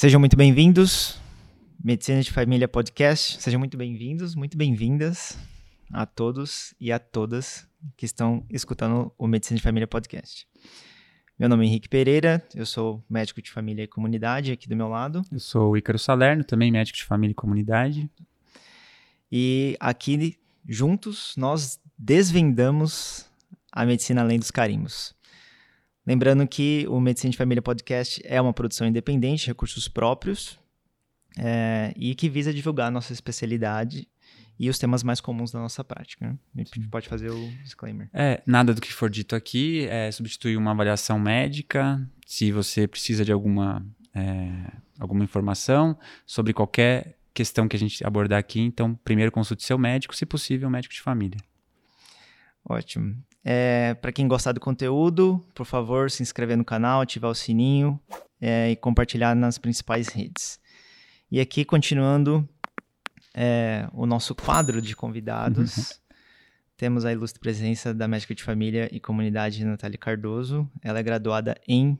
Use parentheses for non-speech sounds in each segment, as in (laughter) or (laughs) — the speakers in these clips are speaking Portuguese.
Sejam muito bem-vindos. Medicina de Família Podcast. Sejam muito bem-vindos, muito bem-vindas a todos e a todas que estão escutando o Medicina de Família Podcast. Meu nome é Henrique Pereira, eu sou médico de família e comunidade aqui do meu lado. Eu sou o Ícaro Salerno, também médico de família e comunidade. E aqui, juntos, nós desvendamos a medicina além dos carimbos. Lembrando que o Medicina de Família Podcast é uma produção independente, recursos próprios, é, e que visa divulgar a nossa especialidade e os temas mais comuns da nossa prática. Né? A gente pode fazer o disclaimer. É, nada do que for dito aqui é substituir uma avaliação médica. Se você precisa de alguma, é, alguma informação sobre qualquer questão que a gente abordar aqui, então primeiro consulte seu médico, se possível, um médico de família. Ótimo. É, Para quem gostar do conteúdo, por favor, se inscrever no canal, ativar o sininho é, e compartilhar nas principais redes. E aqui, continuando é, o nosso quadro de convidados, uhum. temos a ilustre presença da médica de família e comunidade Natália Cardoso. Ela é graduada em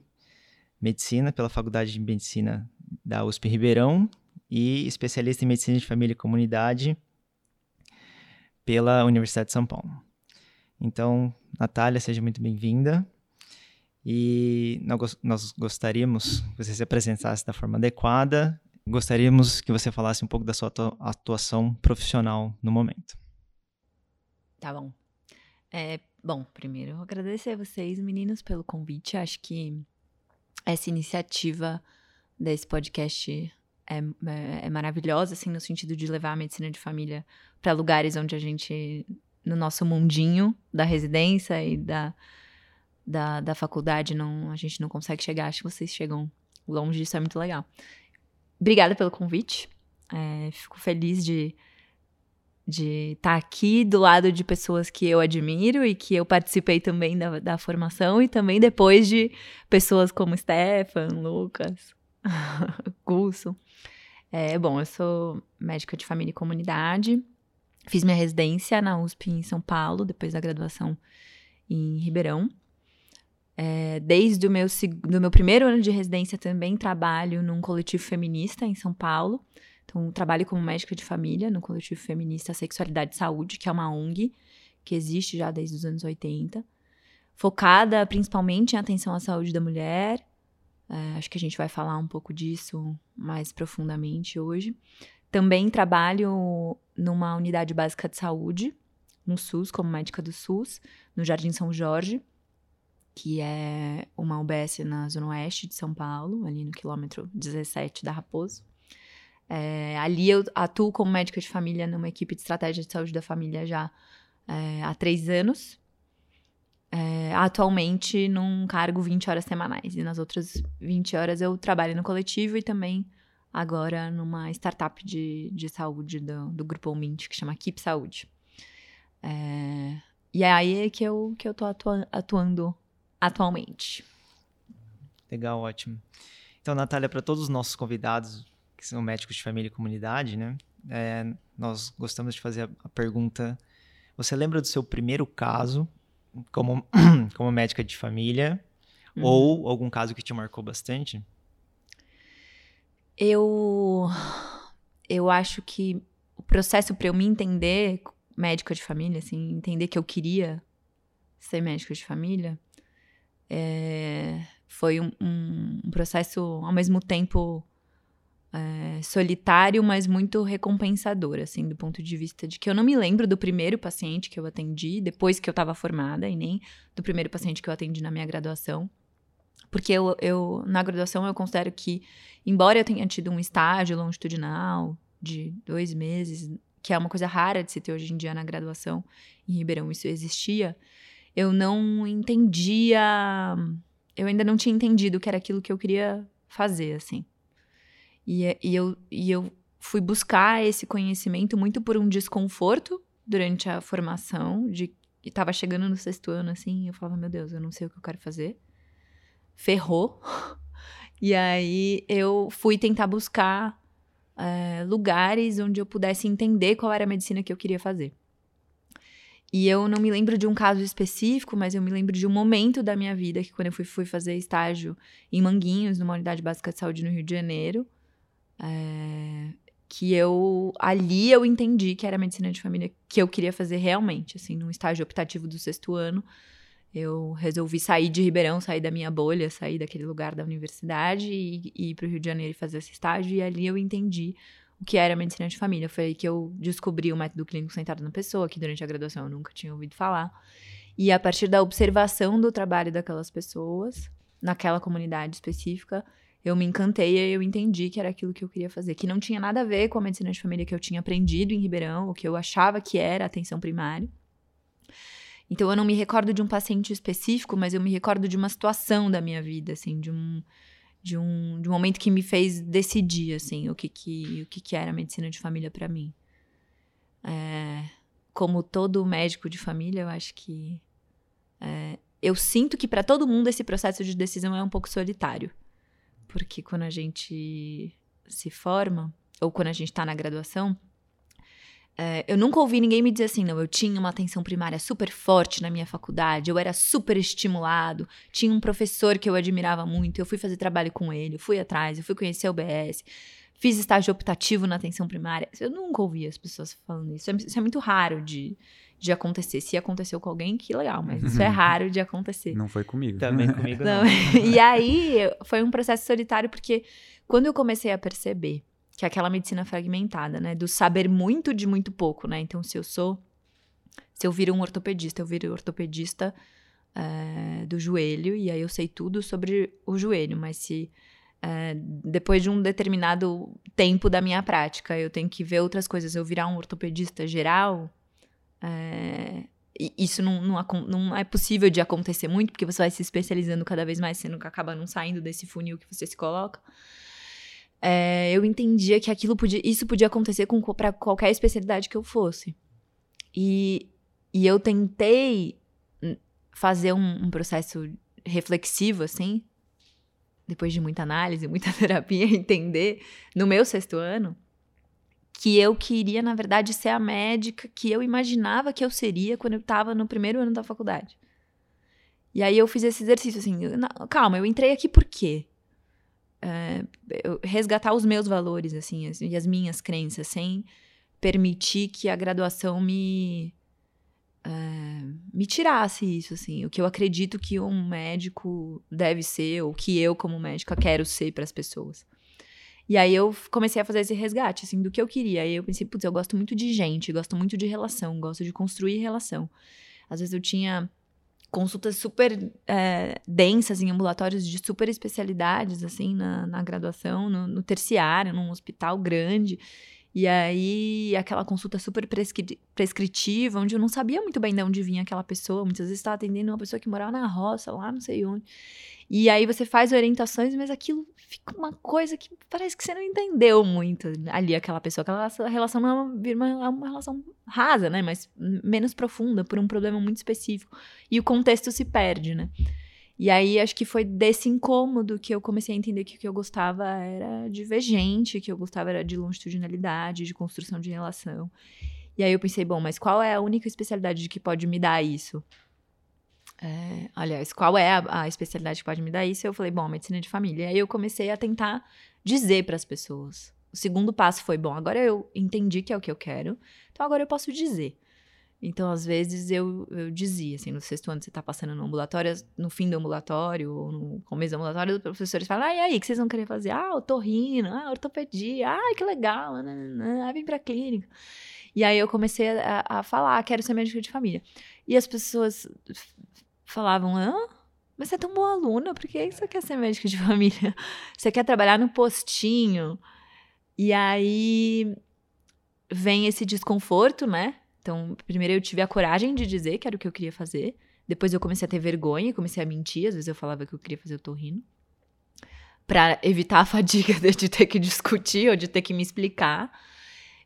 Medicina pela Faculdade de Medicina da USP Ribeirão e especialista em Medicina de Família e Comunidade pela Universidade de São Paulo. Então, Natália, seja muito bem-vinda. E nós gostaríamos que você se apresentasse da forma adequada. Gostaríamos que você falasse um pouco da sua atuação profissional no momento. Tá bom. É, bom, primeiro, agradecer a vocês, meninos, pelo convite. Acho que essa iniciativa desse podcast é, é, é maravilhosa, assim, no sentido de levar a medicina de família para lugares onde a gente no nosso mundinho da residência e da, da, da faculdade, não, a gente não consegue chegar. Acho que vocês chegam longe, isso é muito legal. Obrigada pelo convite. É, fico feliz de de estar tá aqui do lado de pessoas que eu admiro e que eu participei também da, da formação e também depois de pessoas como Stefan, Lucas, (laughs) Gusso. É, bom, eu sou médica de família e comunidade, Fiz minha residência na USP em São Paulo, depois da graduação em Ribeirão. É, desde o meu, do meu primeiro ano de residência também trabalho num coletivo feminista em São Paulo. Então, trabalho como médica de família no coletivo feminista Sexualidade e Saúde, que é uma ONG que existe já desde os anos 80, focada principalmente em atenção à saúde da mulher. É, acho que a gente vai falar um pouco disso mais profundamente hoje. Também trabalho numa unidade básica de saúde, no SUS, como médica do SUS, no Jardim São Jorge, que é uma UBS na Zona Oeste de São Paulo, ali no quilômetro 17 da Raposo. É, ali eu atuo como médica de família numa equipe de estratégia de saúde da família já é, há três anos. É, atualmente num cargo 20 horas semanais. E nas outras 20 horas eu trabalho no coletivo e também agora numa startup de, de saúde do, do Grupo Mint, que chama Keep Saúde. É, e é aí que eu, que eu tô atua, atuando atualmente. Legal, ótimo. Então, Natália, para todos os nossos convidados, que são médicos de família e comunidade, né? É, nós gostamos de fazer a, a pergunta: você lembra do seu primeiro caso como, (clears throat) como médica de família? Uhum. Ou algum caso que te marcou bastante? Eu eu acho que o processo para eu me entender médica de família, assim, entender que eu queria ser médica de família, é, foi um, um, um, processo ao mesmo tempo é, solitário, mas muito recompensador, assim, do ponto de vista de que eu não me lembro do primeiro paciente que eu atendi depois que eu estava formada e nem do primeiro paciente que eu atendi na minha graduação. Porque eu, eu, na graduação, eu considero que, embora eu tenha tido um estágio longitudinal de dois meses, que é uma coisa rara de se ter hoje em dia na graduação, em Ribeirão isso existia, eu não entendia. Eu ainda não tinha entendido o que era aquilo que eu queria fazer, assim. E, e, eu, e eu fui buscar esse conhecimento muito por um desconforto durante a formação, de estava chegando no sexto ano, assim, eu falava, meu Deus, eu não sei o que eu quero fazer ferrou. (laughs) E aí eu fui tentar buscar é, lugares onde eu pudesse entender qual era a medicina que eu queria fazer. e eu não me lembro de um caso específico, mas eu me lembro de um momento da minha vida que quando eu fui, fui fazer estágio em Manguinhos, numa unidade básica de saúde no Rio de Janeiro, é, que eu ali eu entendi que era medicina de família que eu queria fazer realmente, assim, num estágio optativo do sexto ano. Eu resolvi sair de Ribeirão, sair da minha bolha, sair daquele lugar da universidade e, e ir para o Rio de Janeiro e fazer esse estágio. E ali eu entendi o que era medicina de família. Foi aí que eu descobri o método clínico centrado na pessoa, que durante a graduação eu nunca tinha ouvido falar. E a partir da observação do trabalho daquelas pessoas, naquela comunidade específica, eu me encantei e eu entendi que era aquilo que eu queria fazer. Que não tinha nada a ver com a medicina de família que eu tinha aprendido em Ribeirão, o que eu achava que era atenção primária. Então eu não me recordo de um paciente específico, mas eu me recordo de uma situação da minha vida, assim, de um de um, de um momento que me fez decidir, assim, o que que, o que, que era medicina de família para mim. É, como todo médico de família, eu acho que. É, eu sinto que para todo mundo esse processo de decisão é um pouco solitário. Porque quando a gente se forma, ou quando a gente está na graduação, é, eu nunca ouvi ninguém me dizer assim, não, eu tinha uma atenção primária super forte na minha faculdade, eu era super estimulado, tinha um professor que eu admirava muito, eu fui fazer trabalho com ele, eu fui atrás, eu fui conhecer o BS, fiz estágio optativo na atenção primária. Eu nunca ouvi as pessoas falando isso. Isso é muito raro de, de acontecer. Se aconteceu com alguém, que legal, mas isso é raro de acontecer. Não foi comigo. Também (laughs) comigo não. não. (laughs) e aí foi um processo solitário, porque quando eu comecei a perceber que é aquela medicina fragmentada, né? Do saber muito de muito pouco, né? Então, se eu sou. Se eu viro um ortopedista, eu viro ortopedista é, do joelho, e aí eu sei tudo sobre o joelho, mas se. É, depois de um determinado tempo da minha prática, eu tenho que ver outras coisas. Eu virar um ortopedista geral, é, isso não, não, não, é possível de acontecer muito, porque você vai se especializando cada vez mais, você nunca acaba não saindo desse funil que você se coloca é, eu entendia que aquilo podia, isso podia acontecer para qualquer especialidade que eu fosse. E, e eu tentei fazer um, um, processo reflexivo, assim, depois de muita análise, (laughs) muita terapia, (laughs) entender, no meu sexto ano, que eu queria, na verdade, ser a médica que eu imaginava que eu seria quando eu estava no primeiro ano da faculdade. E aí eu fiz esse exercício assim, calma, eu entrei aqui por quê? É, resgatar os meus valores, assim, as, e as minhas crenças, sem permitir que a graduação me é, me tirasse isso, assim, o que eu acredito que um médico deve ser, ou que eu, como médica, quero ser para as pessoas. E aí eu comecei a fazer esse resgate, assim, do que eu queria. Aí eu pensei, putz, eu gosto muito de gente, gosto muito de relação, gosto de construir relação. Às vezes eu tinha consultas super é, densas em ambulatórios de super especialidades, assim, na, na graduação, no, no, terciário, num hospital grande. E aí, aquela consulta super prescri prescritiva, onde eu não sabia muito bem de onde vinha aquela pessoa. Muitas vezes estava atendendo uma pessoa que morava na roça, lá não sei onde. E aí você faz orientações, mas aquilo fica uma coisa que parece que você não entendeu muito ali, aquela pessoa. Aquela relação não é uma, é uma relação rasa, né? Mas menos profunda, por um problema muito específico. E o contexto se perde, né? E aí acho que foi desse incômodo que eu comecei a entender que o que eu gostava era de ver gente, que eu gostava era de longitudinalidade, de construção de relação. E aí eu pensei, bom, mas qual é a única especialidade que pode me dar isso? É, aliás, qual é a, a, especialidade que pode me dar isso? Eu falei, bom, medicina de família. E aí eu comecei a tentar dizer para as pessoas. O segundo passo foi, bom, agora eu entendi que é o que eu quero, então agora eu posso dizer. Então, às vezes, eu, eu dizia, assim, no sexto ano você tá passando no ambulatório, no fim do ambulatório, ou no começo do ambulatório, os professores falam, ah, e aí, o que vocês vão querer fazer? Ah, otorrino, ah, ortopedia, ah, que legal, ah, vem pra clínica. E aí eu comecei a, a falar, quero ser médica de família. E as pessoas falavam: Hã? Mas você é tão boa aluna, por que você quer ser médica de (laughs) família? Você quer trabalhar no postinho? E aí vem esse desconforto, né? Então, primeiro eu tive a coragem de dizer que era o que eu queria fazer. Depois eu comecei a ter vergonha, comecei a mentir. Às vezes eu falava que eu queria fazer o torrino. Pra evitar a fadiga (laughs) de ter que discutir ou de ter que me explicar.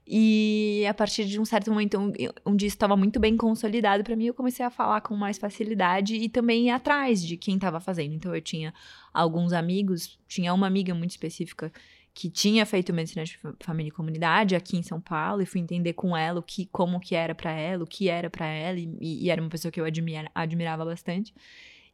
E a partir de um certo momento, onde isso estava muito bem consolidado para mim, eu comecei a falar com mais facilidade e também ir atrás de quem estava fazendo. Então eu tinha alguns amigos, tinha uma amiga muito específica que tinha feito medicina de família e comunidade aqui em São Paulo e fui entender com ela o que, como que era para ela, o que era para ela e, e, era uma pessoa que eu admira, admirava bastante.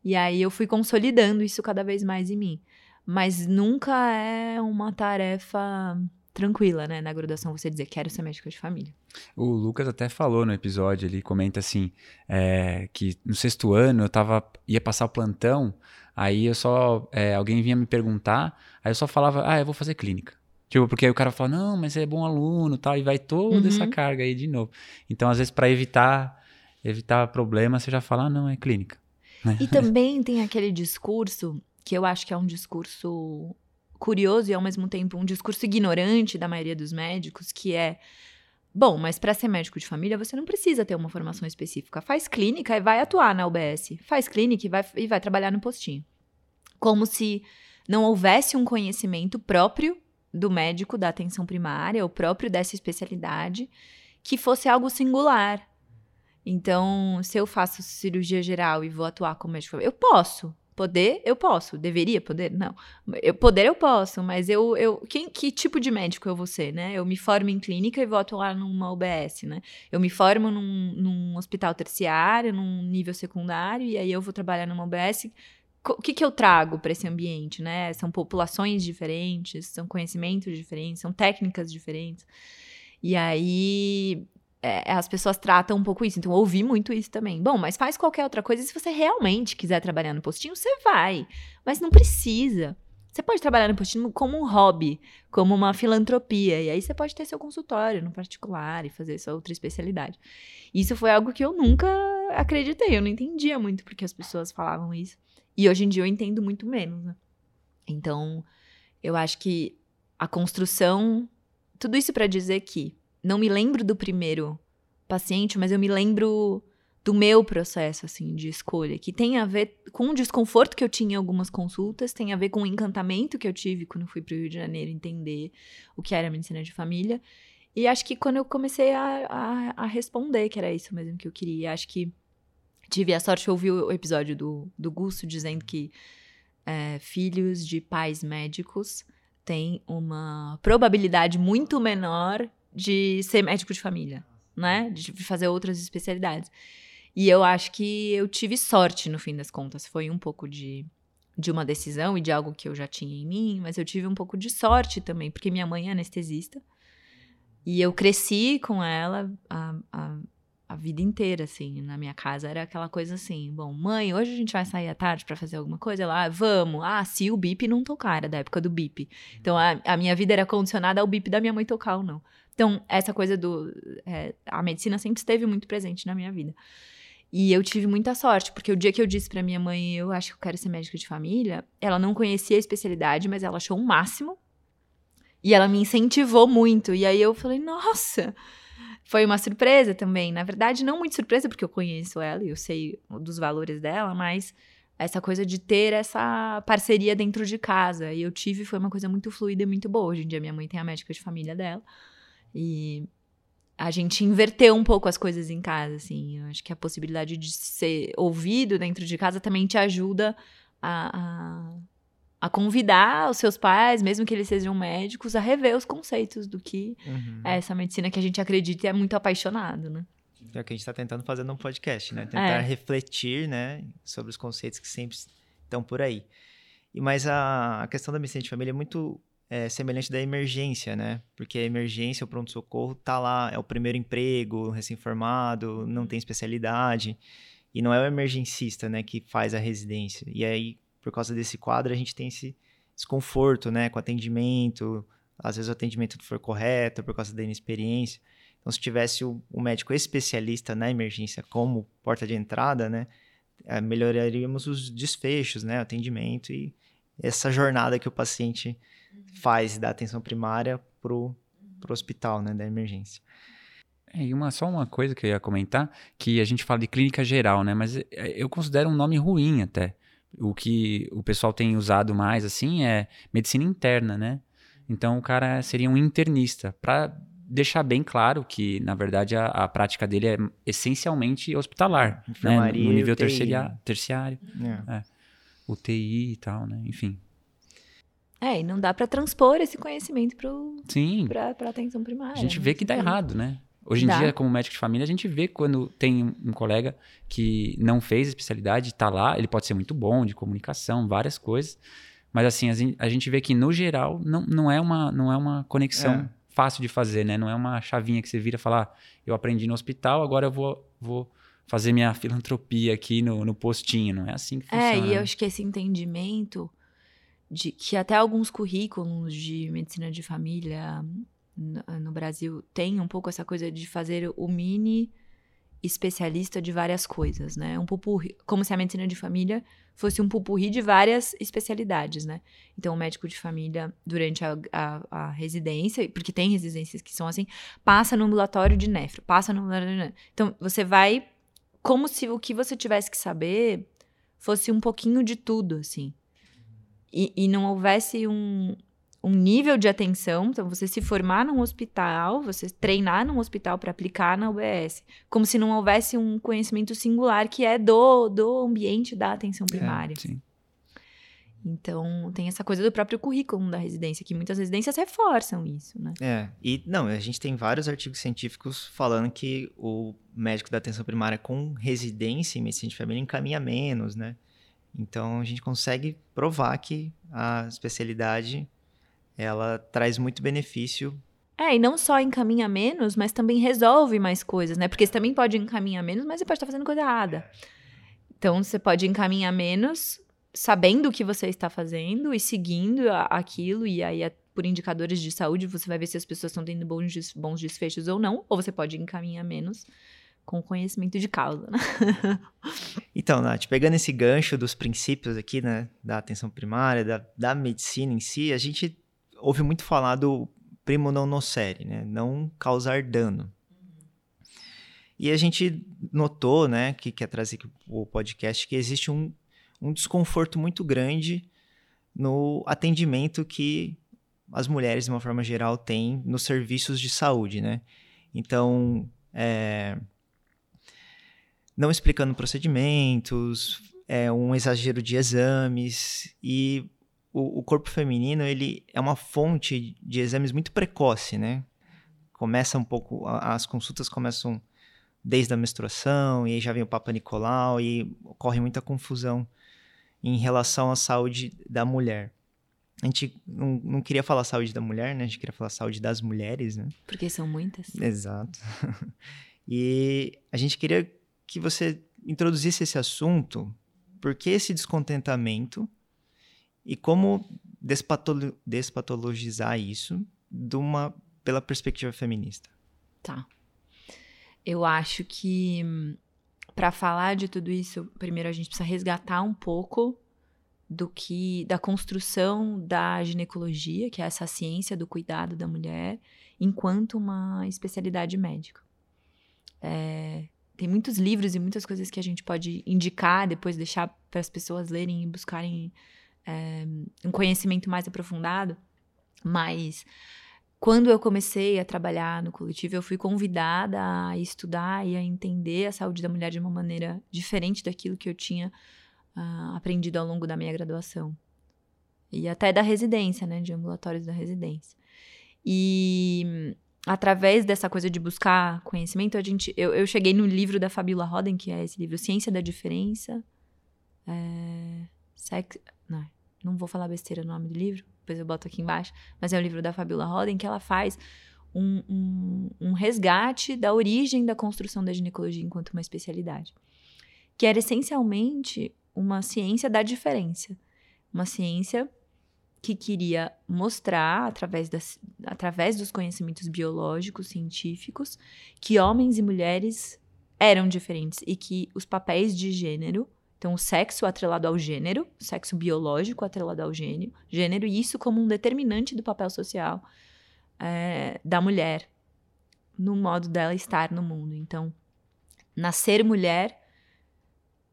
E aí eu fui consolidando isso cada vez mais em mim. Mas nunca é uma tarefa tranquila, né, na graduação você dizer quero ser médico de família. O Lucas até falou no episódio, ele comenta assim, é, que no sexto ano eu tava, ia passar o plantão, aí eu só, é, alguém vinha me perguntar, aí eu só falava, ah, eu vou fazer clínica. Tipo, porque aí o cara fala, não, mas é bom aluno tal, e vai toda uhum. essa carga aí de novo. Então, às vezes, para evitar, evitar problema, você já fala, ah, não, é clínica. (laughs) E também tem aquele discurso, que eu acho que é um discurso curioso e ao mesmo tempo um discurso ignorante da maioria dos médicos, que é Bom, mas para ser médico de família, você não precisa ter uma formação específica. Faz clínica e vai atuar na UBS. Faz clínica e vai, e vai trabalhar no postinho. Como se não houvesse um conhecimento próprio do médico da atenção primária, ou próprio dessa especialidade, que fosse algo singular. Então, se eu faço cirurgia geral e vou atuar como médico, eu posso, Poder, eu posso. Deveria poder? Não. Eu, poder, eu posso, mas eu. eu quem, que tipo de médico eu vou ser, né? Eu me formo em clínica e vou atuar numa UBS, né? Eu me formo num, num hospital terciário, num nível secundário, e aí eu vou trabalhar numa UBS. O que, que eu trago para esse ambiente, né? São populações diferentes, são conhecimentos diferentes, são técnicas diferentes. E aí é, as pessoas tratam um pouco isso. Então, eu ouvi muito isso também. Bom, mas faz qualquer outra coisa. Se você realmente quiser trabalhar no postinho, você vai. Mas não precisa. Você pode trabalhar no postinho como um hobby, como uma filantropia. E aí você pode ter seu consultório no particular e fazer sua outra especialidade. Isso foi algo que eu nunca acreditei. Eu não entendia muito porque as pessoas falavam isso. E hoje em dia eu entendo muito menos, né? Então, eu acho que a construção. Tudo isso para dizer que não me lembro do primeiro paciente, mas eu me lembro do meu processo, assim, de escolha, que tem a ver com o desconforto que eu tinha em algumas consultas, tem a ver com o encantamento que eu tive quando fui para o Rio de Janeiro entender o que era medicina de família. E acho que quando eu comecei a, a, a responder que era isso mesmo que eu queria, acho que tive a sorte de ouvir o episódio do, do Gusto dizendo que é, filhos de pais médicos têm uma probabilidade muito menor de ser médico de família, né? De fazer outras especialidades. E eu acho que eu tive sorte no fim das contas. Foi um pouco de, de uma decisão e de algo que eu já tinha em mim, mas eu tive um pouco de sorte também, porque minha mãe é anestesista. E eu cresci com ela a, a, a vida inteira, assim. Na minha casa era aquela coisa assim: bom, mãe, hoje a gente vai sair à tarde para fazer alguma coisa? Ela, ah, vamos. Ah, se o bip não tocar, era da época do bip. Então a, a minha vida era condicionada ao bip da minha mãe tocar ou não. Então, essa coisa do. É, a medicina sempre esteve muito presente na minha vida. E eu tive muita sorte, porque o dia que eu disse para minha mãe, eu acho que eu quero ser médica de família, ela não conhecia a especialidade, mas ela achou o um máximo. E ela me incentivou muito. E aí eu falei, nossa! Foi uma surpresa também. Na verdade, não muito surpresa, porque eu conheço ela e eu sei dos valores dela, mas essa coisa de ter essa parceria dentro de casa. E eu tive, foi uma coisa muito fluida e muito boa. Hoje em dia, minha mãe tem a médica de família dela. E a gente inverteu um pouco as coisas em casa, assim. Eu acho que a possibilidade de ser ouvido dentro de casa também te ajuda a, a, a convidar os seus pais, mesmo que eles sejam médicos, a rever os conceitos do que uhum. é essa medicina que a gente acredita e é muito apaixonado, né? É o que a gente está tentando fazer no podcast, né? Tentar é. refletir, né, sobre os conceitos que sempre estão por aí. E mas a, a questão da medicina de família é muito é, semelhante da emergência, né? Porque a emergência, o pronto-socorro, tá lá, é o primeiro emprego, recém-formado, não tem especialidade. E não é o emergencista, né, que faz a residência. E aí, por causa desse quadro, a gente tem esse desconforto, né, com atendimento. Às vezes o atendimento não for correto por causa da inexperiência. Então, se tivesse o, o médico especialista na emergência como porta de entrada, né, é, melhoraríamos os desfechos, né, o atendimento e essa jornada que o paciente faz da atenção primária pro, pro hospital, né, da emergência. É, e uma, só uma coisa que eu ia comentar, que a gente fala de clínica geral, né, mas é, eu considero um nome ruim até. O que o pessoal tem usado mais, assim, é medicina interna, né? Então, o cara seria um internista, para deixar bem claro que, na verdade, a, a prática dele é essencialmente hospitalar, né? no nível terciário. terciário é. É. UTI e tal, né? Enfim. É, e não dá para transpor esse conhecimento pra, pra atenção primária. A gente né? vê que dá Sim. errado, né? Hoje em Dá. dia, como médico de família, a gente vê quando tem um colega que não fez especialidade, tá lá, ele pode ser muito bom de comunicação, várias coisas, mas assim, a gente vê que no geral não, não, é, uma, não é uma conexão É. fácil de fazer, né? Não é uma chavinha que você vira e fala, ah, eu aprendi no hospital, agora eu vou, vou fazer minha (laughs) filantropia aqui no, no postinho. Não é assim que funciona. É, e eu né? acho que esse entendimento de que até alguns currículos de medicina de família no, Brasil tem um pouco essa coisa de fazer o mini especialista de várias coisas, né? Um pupurri, como se a medicina de família fosse um pupurri de várias especialidades, né? Então, o médico de família, durante a, a- a residência, porque tem residências que são assim, passa no ambulatório de nefro, passa no. Então, você vai como se o que você tivesse que saber fosse um pouquinho de tudo, assim. E, e não houvesse um, um nível de atenção. Então, você se formar num hospital, você treinar num hospital para aplicar na UBS. Como se não houvesse um conhecimento singular que é do, do ambiente da atenção primária. Sim. Então, tem essa coisa do próprio currículo da residência, que muitas residências reforçam isso, né? É, e não, a gente tem vários artigos científicos falando que o médico da atenção primária com residência em medicina de família encaminha menos, né? Então a gente consegue provar que a especialidade ela traz muito benefício. É, e não só encaminha menos, mas também resolve mais coisas, né? Porque você também pode encaminhar menos, mas você pode estar fazendo coisa errada. Então, você pode encaminhar menos, sabendo o que você está fazendo e seguindo a- aquilo, e aí, a- por indicadores de saúde, você vai ver se as pessoas estão tendo bons, des- bons desfechos ou não, ou você pode encaminhar menos com conhecimento de causa, né? (laughs) Então, Nath, pegando esse gancho dos princípios aqui, né, da atenção primária, da, da medicina em si, a gente ouve muito falar do primo non nocere, né, não causar dano. E a gente notou, né, que quer trazer aqui o podcast, que existe um, um desconforto muito grande no atendimento que as mulheres, de uma forma geral, têm nos serviços de saúde, né? Então, é, não explicando procedimentos, é um exagero de exames e o, o corpo feminino ele é uma fonte de exames muito precoce, né? Começa um pouco, as consultas começam desde a menstruação e aí já vem o Papa Nicolau e ocorre muita confusão em relação à saúde da mulher. A gente não, não queria falar saúde da mulher, né? A gente queria falar saúde das mulheres, né? Porque são muitas. Exato. (laughs) e a gente queria que você introduzisse esse assunto, por que esse descontentamento e como despatolo- despatologizar isso de uma, pela perspectiva feminista. Tá. Eu acho que para falar de tudo isso, primeiro a gente precisa resgatar um pouco do que da construção da ginecologia, que é essa ciência do cuidado da mulher, enquanto uma especialidade médica. É, tem muitos livros e muitas coisas que a gente pode indicar, depois deixar para as pessoas lerem e buscarem um conhecimento mais aprofundado, mas quando eu comecei a trabalhar no coletivo, eu fui convidada a estudar e a entender a saúde da mulher de uma maneira diferente daquilo que eu tinha ah, aprendido ao longo da minha graduação. E até da residência, né? De ambulatórios da residência. E através dessa coisa de buscar conhecimento, a gente, eu, eu cheguei no livro da Fabiola Roden, que é esse livro Ciência da Diferença. É, não, não vou falar besteira no nome do livro, depois eu boto aqui embaixo, mas é o livro da Fabiola Roden que ela faz um, um, um resgate da origem da construção da ginecologia enquanto uma especialidade, que era essencialmente uma ciência da diferença, uma ciência que queria mostrar, através, das, através dos conhecimentos biológicos, científicos, que homens e mulheres eram diferentes e que os papéis de gênero então, o sexo atrelado ao gênero, o sexo biológico atrelado ao gênero, gênero, e isso como um determinante do papel social é, da mulher no modo dela estar no mundo. Então, nascer mulher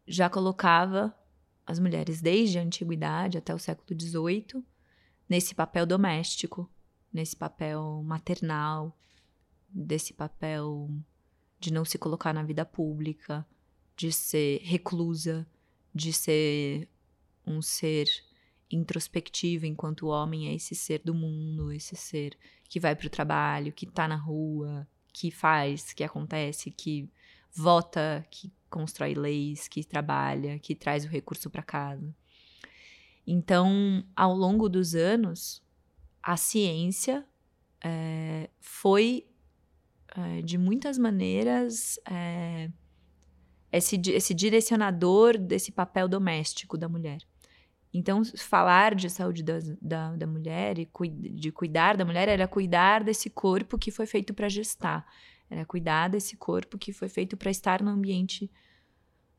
já colocava as mulheres desde a antiguidade até o século XVIII nesse papel doméstico, nesse papel maternal, desse papel de não se colocar na vida pública, de ser reclusa, de ser um ser introspectiva, enquanto o homem é esse ser do mundo, esse ser que vai para o trabalho, que está na rua, que faz, que acontece, que vota, que constrói leis, que trabalha, que traz o recurso para casa. Então, ao longo dos anos, a ciência é, foi, é, de muitas maneiras, é, esse, esse direcionador desse papel doméstico da mulher. Então, falar de saúde da, da, da mulher e de cuidar da mulher era cuidar desse corpo que foi feito para gestar, era cuidar desse corpo que foi feito para estar no ambiente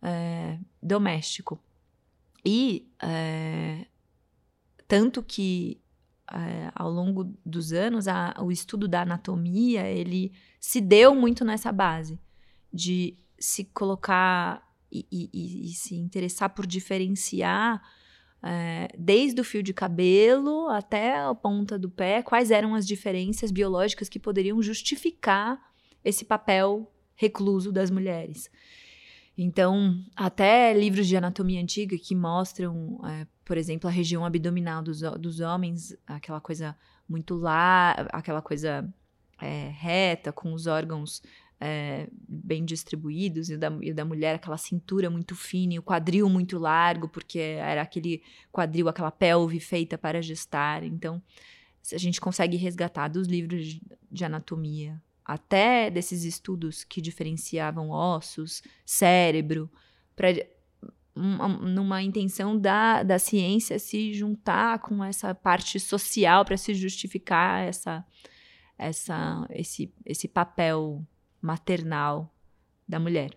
é, doméstico. E é, tanto que é, ao longo dos anos a, o estudo da anatomia ele se deu muito nessa base de se colocar e, e, e se interessar por diferenciar é, desde o fio de cabelo até a ponta do pé, quais eram as diferenças biológicas que poderiam justificar esse papel recluso das mulheres. Então, até livros de anatomia antiga que mostram, é, por exemplo, a região abdominal dos, dos homens, aquela coisa muito lá, aquela coisa é, reta, com os órgãos é, bem distribuídos, e da, e da mulher aquela cintura muito fina e o quadril muito largo, porque era aquele quadril, aquela pelve feita para gestar. Então, a gente consegue resgatar dos livros de anatomia até desses estudos que diferenciavam ossos, cérebro, pra, numa intenção da, da ciência se juntar com essa parte social para se justificar essa, essa, esse, esse papel maternal da mulher.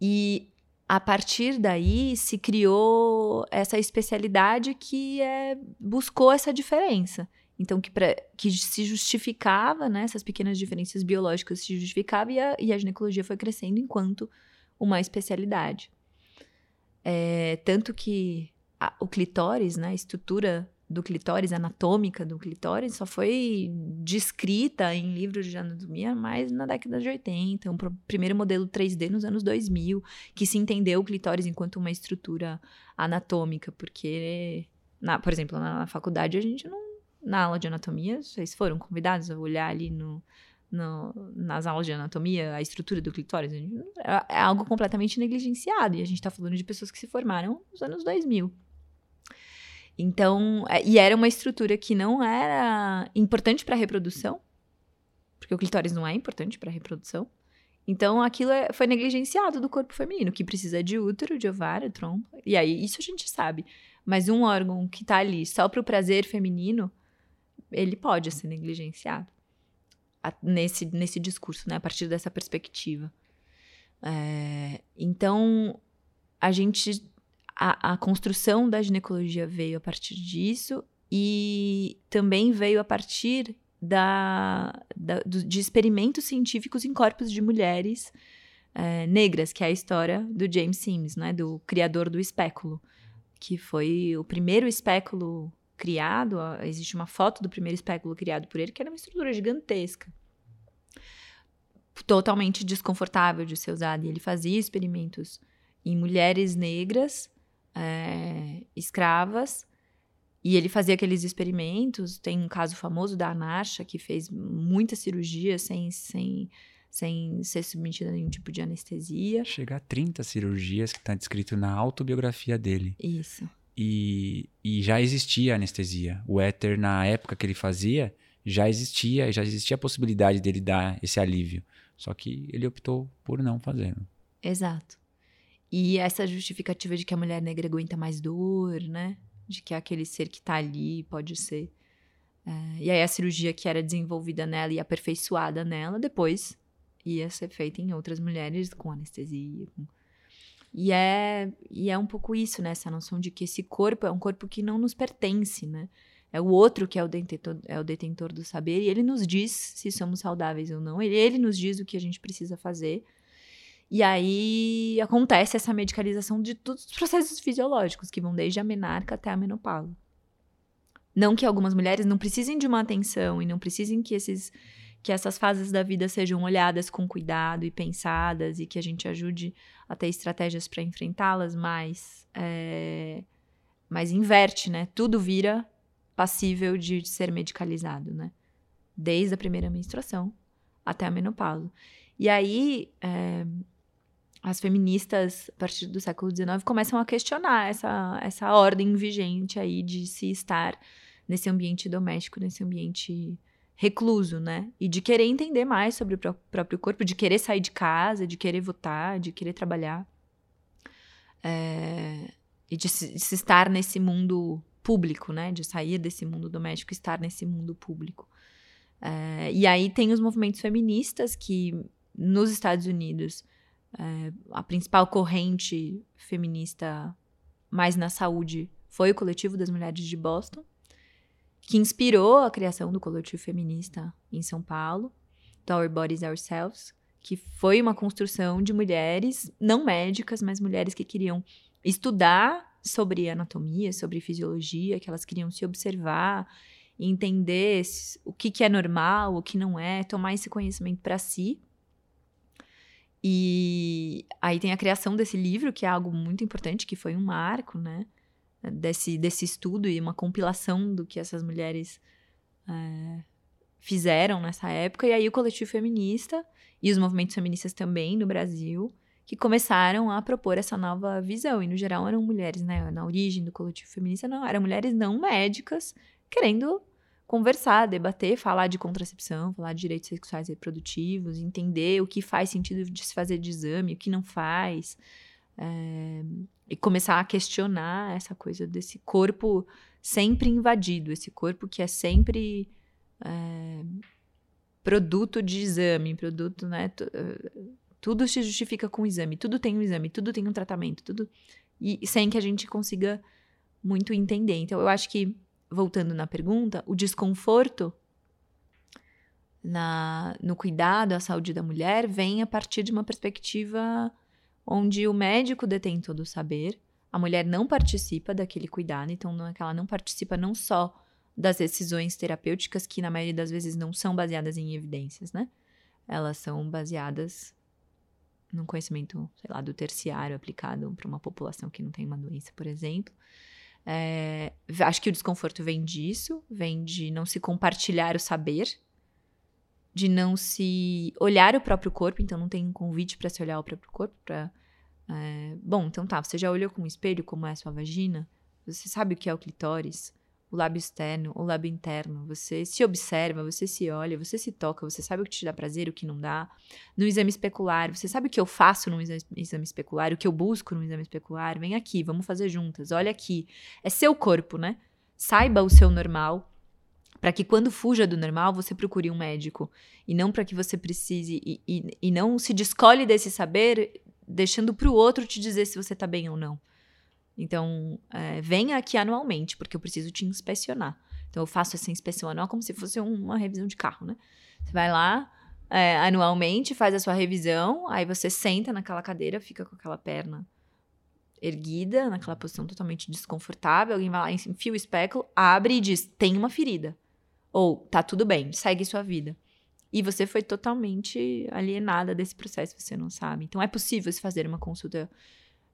E a partir daí se criou essa especialidade que é, buscou essa diferença. Então, que, pra, que se justificava, né? Essas pequenas diferenças biológicas se justificavam e a, e a ginecologia foi crescendo enquanto uma especialidade. É, tanto que a, o clitóris, né? A estrutura do clitóris, anatômica do clitóris, só foi descrita em livros de anatomia mais na década de 80, um primeiro modelo 3D nos anos 2000, que se entendeu o clitóris enquanto uma estrutura anatômica, porque, na, por exemplo, na faculdade a gente não na aula de anatomia, vocês foram convidados a olhar ali no, no, nas aulas de anatomia a estrutura do clitóris? É, é algo completamente negligenciado. E a gente está falando de pessoas que se formaram nos anos 2000. Então, é, e era uma estrutura que não era importante para a reprodução, porque o clitóris não é importante para a reprodução. Então, aquilo é, foi negligenciado do corpo feminino, que precisa de útero, de ovário, trompa. E aí, isso a gente sabe. Mas um órgão que está ali só para o prazer feminino, ele pode ser negligenciado nesse, nesse discurso, né? A partir dessa perspectiva. É, então, a gente. A, a construção da ginecologia veio a partir disso e também veio a partir da, da, de experimentos científicos em corpos de mulheres é, negras, que é a história do James Sims, né, do criador do espéculo, que foi o primeiro espéculo criado, existe uma foto do primeiro espéculo criado por ele, que era uma estrutura gigantesca. Totalmente desconfortável de ser usada. E ele fazia experimentos em mulheres negras, é, escravas, e ele fazia aqueles experimentos. Tem um caso famoso da Anasha, que fez muita cirurgia sem, sem, sem ser submetida a nenhum tipo de anestesia. Chega a 30 cirurgias que está descrito na autobiografia dele. Isso. E, e já existia anestesia. O éter, na época que ele fazia, já existia, já existia a possibilidade dele dar esse alívio. Só que ele optou por não fazer. Exato. E essa justificativa de que a mulher negra aguenta mais dor, né? De que aquele ser que tá ali pode ser. É, e aí a cirurgia que era desenvolvida nela e aperfeiçoada nela, depois ia ser feita em outras mulheres com anestesia, com e é, e é um pouco isso, né? Essa noção de que esse corpo é um corpo que não nos pertence, né? É o outro que é o, detentor, é o detentor do saber e ele nos diz se somos saudáveis ou não. Ele, ele nos diz o que a gente precisa fazer. E aí acontece essa medicalização de todos os processos fisiológicos, que vão desde a menarca até a menopausa. Não que algumas mulheres não precisem de uma atenção e não precisem que esses que essas fases da vida sejam olhadas com cuidado e pensadas e que a gente ajude a ter estratégias para enfrentá-las, mas é, mas inverte, né? Tudo vira passível de ser medicalizado, né? Desde a primeira menstruação até a menopausa. E aí, é, as feministas, a partir do século XIX, começam a questionar essa, essa ordem vigente aí de se estar nesse ambiente doméstico, nesse ambiente recluso, né? E de querer entender mais sobre o próprio corpo, de querer sair de casa, de querer votar, de querer trabalhar. É, e de se, de se, estar nesse mundo público, né? De sair desse mundo doméstico e estar nesse mundo público. É, e aí tem os movimentos feministas que, nos Estados Unidos, é, a principal corrente feminista mais na saúde foi o Coletivo das Mulheres de Boston, que inspirou a criação do coletivo feminista em São Paulo, do Our Bodies Ourselves, que foi uma construção de mulheres não médicas, mas mulheres que queriam estudar sobre anatomia, sobre fisiologia, que elas queriam se observar, entender o que, que é normal, o que não é, tomar esse conhecimento para si. E aí tem a criação desse livro, que é algo muito importante, que foi um marco, né? Desse, desse estudo e uma compilação do que essas mulheres é, fizeram nessa época. E aí o coletivo feminista e os movimentos feministas também no Brasil que começaram a propor essa nova visão. E, no geral, eram mulheres, né? Na origem do coletivo feminista, não, eram mulheres não médicas querendo conversar, debater, falar de contracepção, falar de direitos sexuais e reprodutivos, entender o que faz sentido de se fazer de exame, o que não faz. É, e começar a questionar essa coisa desse corpo sempre invadido, esse corpo que é sempre é, produto de exame, produto, né? Tudo se justifica com exame, tudo tem um exame, tudo tem um tratamento, tudo. E sem que a gente consiga muito entender. Então, eu acho que, voltando na pergunta, o desconforto na, no cuidado à saúde da mulher vem a partir de uma perspectiva onde o médico detém todo o saber, a mulher não participa daquele cuidado, então não é que ela não participa não só das decisões terapêuticas, que na maioria das vezes não são baseadas em evidências, né? Elas são baseadas num conhecimento, sei lá, do terciário aplicado para uma população que não tem uma doença, por exemplo. É, acho que o desconforto vem disso, vem de não se compartilhar o saber, de não se olhar o próprio corpo, então não tem um convite para se olhar o próprio corpo, é, bom, então tá, você já olhou com um espelho como é a sua vagina? Você sabe o que é o clitóris? O lábio externo, o lábio interno. Você se observa, você se olha, você se toca, você sabe o que te dá prazer, o que não dá. No exame especular, você sabe o que eu faço no exame especular, o que eu busco no exame especular. Vem aqui, vamos fazer juntas. Olha aqui. É seu corpo, né? Saiba o seu normal, para que quando fuja do normal você procure um médico e não para que você precise e, e, e não se descolhe desse saber deixando para o outro te dizer se você tá bem ou não. Então, é, venha aqui anualmente, porque eu preciso te inspecionar. Então, eu faço essa inspeção anual como se fosse uma revisão de carro, né? Você vai lá é, anualmente, faz a sua revisão, aí você senta naquela cadeira, fica com aquela perna erguida, naquela posição totalmente desconfortável. Alguém vai lá, enfia o espéculo, abre e diz: tem uma ferida. Ou tá tudo bem, segue sua vida. E você foi totalmente alienada desse processo, você não sabe. Então, é possível se fazer uma consulta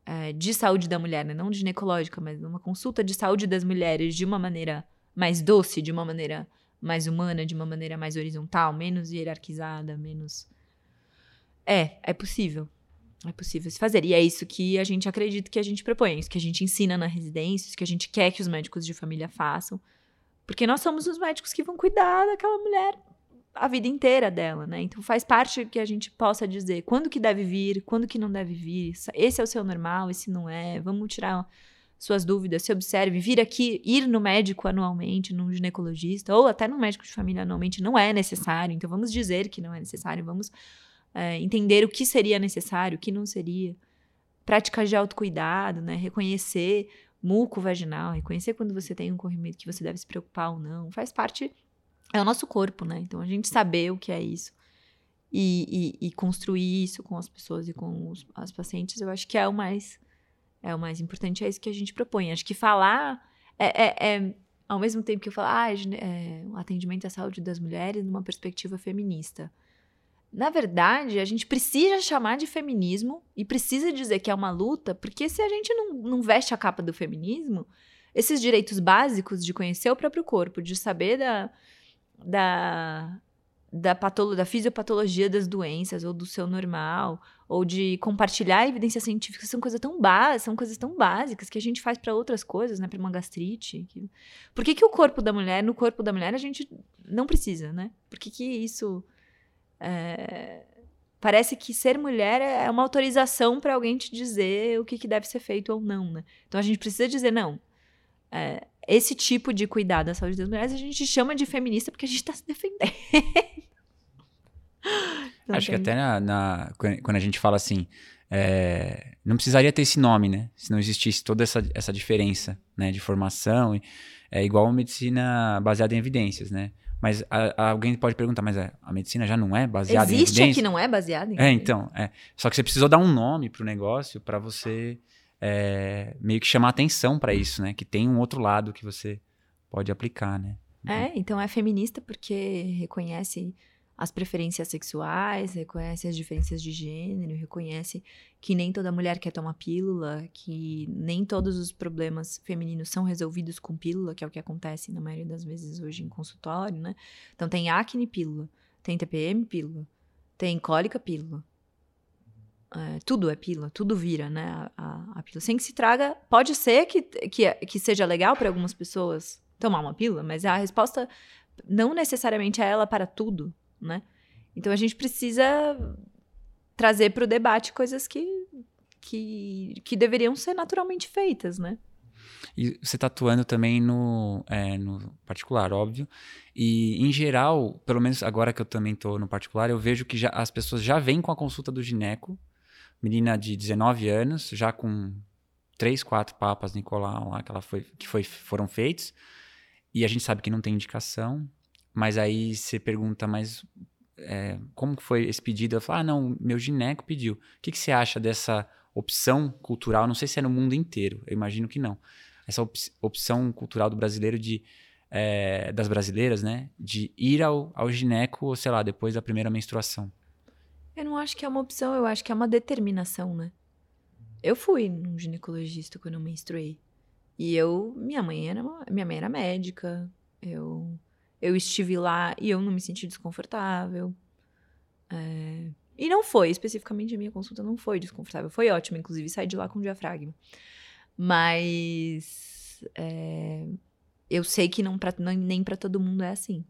é, de saúde da mulher, né? não ginecológica, mas uma consulta de saúde das mulheres de uma maneira mais doce, de uma maneira mais humana, de uma maneira mais horizontal, menos hierarquizada, menos. É, é possível. É possível se fazer. E é isso que a gente acredita que a gente propõe, é isso que a gente ensina na residência, isso que a gente quer que os médicos de família façam. Porque nós somos os médicos que vão cuidar daquela mulher a vida inteira dela, né? Então faz parte que a gente possa dizer quando que deve vir, quando que não deve vir. Esse é o seu normal, esse não é. Vamos tirar suas dúvidas, se observe, vir aqui, ir no médico anualmente, num ginecologista, ou até no médico de família anualmente, não é necessário. Então vamos dizer que não é necessário, vamos é, entender o que seria necessário, o que não seria. Práticas de autocuidado, né? Reconhecer muco vaginal, reconhecer quando você tem um corrimento que você deve se preocupar ou não. Faz parte é o nosso corpo, né? Então a gente saber o que é isso e, e, e construir isso com as pessoas e com os, as pacientes, eu acho que é o mais é o mais importante, é isso que a gente propõe. Acho que falar é, é, é ao mesmo tempo que eu falo, ah, é, o atendimento à saúde das mulheres numa perspectiva feminista. Na verdade, a gente precisa chamar de feminismo e precisa dizer que é uma luta, porque se a gente não, não veste a capa do feminismo, esses direitos básicos de conhecer o próprio corpo, de saber da, da, da, patolo, da fisiopatologia das doenças, ou do seu normal, ou de compartilhar evidência científica, são coisas tão básicas, são coisas tão básicas que a gente faz para outras coisas, né? Para uma gastrite. Que... Por que, que o corpo da mulher, no corpo da mulher, a gente não precisa, né? Por que, que isso. É... Parece que ser mulher é uma autorização para alguém te dizer o que, que deve ser feito ou não, né? Então a gente precisa dizer, não. É, esse tipo de cuidado da saúde das mulheres a gente chama de feminista porque a gente está se defendendo. (laughs) Acho que até na, na, quando a gente fala assim, é, não precisaria ter esse nome, né? Se não existisse toda essa, essa diferença né, de formação. É igual a medicina baseada em evidências, né? Mas a, a alguém pode perguntar, mas é, a medicina já não é baseada Existe em evidências? Existe que não é baseada em É, então. É. Só que você precisou dar um nome para o negócio para você é, meio que chamar atenção para isso, né? Que tem um outro lado que você pode aplicar, né? É, então é feminista porque reconhece as preferências sexuais, reconhece as diferenças de gênero, reconhece que nem toda mulher quer tomar pílula, que nem todos os problemas femininos são resolvidos com pílula, que é o que acontece na maioria das vezes hoje em consultório, né? Então tem acne pílula, tem TPM pílula, tem cólica pílula. É, tudo é pílula, tudo vira, né? A, a, a, pílula. Sem que se traga. Pode ser que, que, que seja legal para algumas pessoas tomar uma pílula, mas a resposta não necessariamente é ela para tudo né? Então a gente precisa trazer para o debate coisas que, que, que deveriam ser naturalmente feitas, né? E você está atuando também no, é, no particular, óbvio. E, em geral, pelo menos agora que eu também estou no particular, eu vejo que já, as pessoas já vêm com a consulta do gineco. Menina de 19 anos, já com três, quatro papas Nicolau lá que, ela foi, que foi, foram feitos. E a gente sabe que não tem indicação. Mas aí você pergunta, mas é, como foi esse pedido? Eu falo, ah, não, meu gineco pediu. O que, que você acha dessa opção cultural? Não sei se é no mundo inteiro, eu imagino que não. Essa op opção cultural do brasileiro de é, das brasileiras, né? De ir ao, ao gineco, sei lá, depois da primeira menstruação. Eu não acho que é uma opção, eu acho que é uma determinação, né? Eu fui num ginecologista quando eu menstruei. E eu, minha mãe era, minha mãe era médica. Eu eu estive lá e eu não me senti desconfortável. É... E não foi, especificamente a minha consulta não foi desconfortável. Foi ótima, inclusive saí de lá com diafragma. Mas é... eu sei que não pra, nem para todo mundo é assim.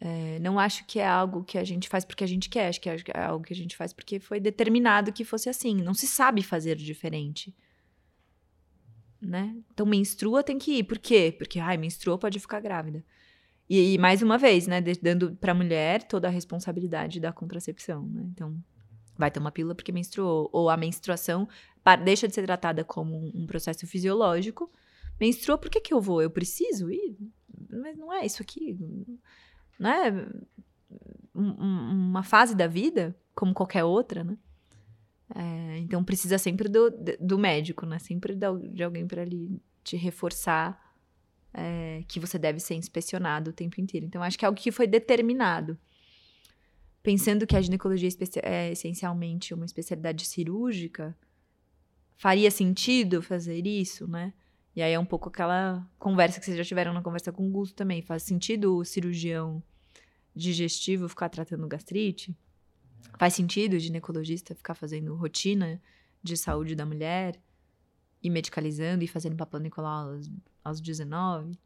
É... não acho que é algo que a gente faz porque a gente quer, acho que é algo que a gente faz porque foi determinado que fosse assim. Não se sabe fazer diferente. Né? Então, menstrua tem que ir. Por quê? Porque, ai, menstruou, pode ficar grávida. E, e, mais uma vez, né, dando para a mulher toda a responsabilidade da contracepção, né? Então, vai ter uma pílula porque menstruou, ou a menstruação deixa de ser tratada como um, processo fisiológico. Menstruou, por que que eu vou? Eu preciso ir? Mas não é isso aqui, não é uma fase da vida como qualquer outra, né? É, então precisa sempre do, do médico, né? Sempre de alguém para ali te reforçar é, que você deve ser inspecionado o tempo inteiro. Então, acho que é algo que foi determinado. Pensando que a ginecologia é essencialmente uma especialidade cirúrgica, faria sentido fazer isso, né? E aí é um pouco aquela conversa que vocês já tiveram na conversa com o Gusto também. Faz sentido o cirurgião digestivo ficar tratando gastrite? Faz sentido o ginecologista ficar fazendo rotina de saúde da mulher? E medicalizando e fazendo papel Nicolau aos 19.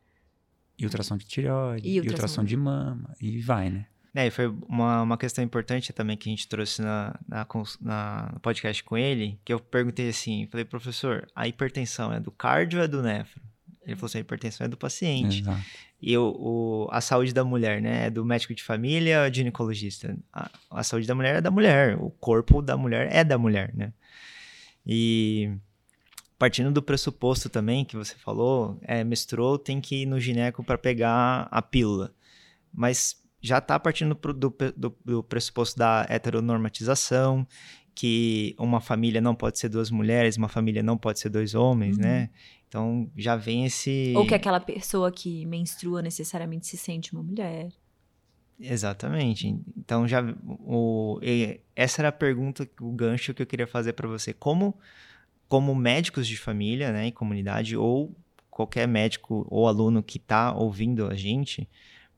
E ultrassom de tireoide, e ultrassom, e ultrassom de mama, e vai, né? É, e foi uma, uma questão importante também que a gente trouxe na, na, na, no podcast com ele, que eu perguntei assim, falei, professor, a hipertensão é do cardio ou é do nefro? Ele falou assim, a hipertensão é do paciente. Exato. E o, o, a saúde da mulher, né? É do médico de família ou ginecologista? A, a saúde da mulher é da mulher, o corpo da mulher é da mulher, né? E partindo do pressuposto também que você falou, é, menstruou, tem que ir no gineco para pegar a pílula. Mas já está partindo do, do, do, pressuposto da heteronormatização, que uma família não pode ser duas mulheres, uma família não pode ser dois homens, uhum. né? Então já vem esse. Ou que aquela pessoa que menstrua necessariamente se sente uma mulher. Exatamente. Então já o, essa era a pergunta, o gancho que eu queria fazer para você. Como como médicos de família, né, em comunidade, ou qualquer médico ou aluno que está ouvindo a gente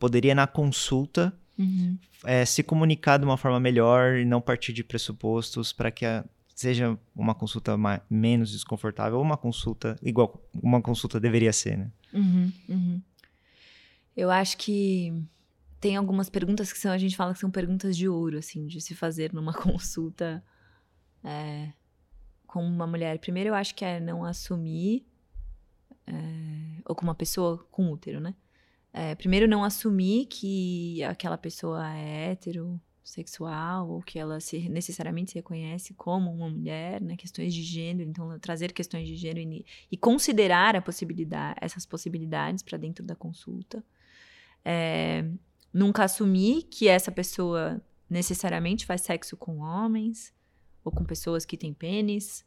poderia na consulta uhum. é, se comunicar de uma forma melhor e não partir de pressupostos para que a, seja uma consulta mais, menos desconfortável ou uma consulta igual uma consulta deveria ser, né? Uhum, uhum. Eu acho que tem algumas perguntas que são, a gente fala que são perguntas de ouro, assim, de se fazer numa (laughs) consulta é, com uma mulher. Primeiro, eu acho que é não assumir, é, ou com uma pessoa com útero, né? É, primeiro, não assumir que aquela pessoa é heterossexual ou que ela se, necessariamente se reconhece como uma mulher, né? Questões de gênero, então trazer questões de gênero e, e considerar a possibilidade, essas possibilidades para dentro da consulta. É, nunca assumir que essa pessoa necessariamente faz sexo com homens ou com pessoas que têm pênis.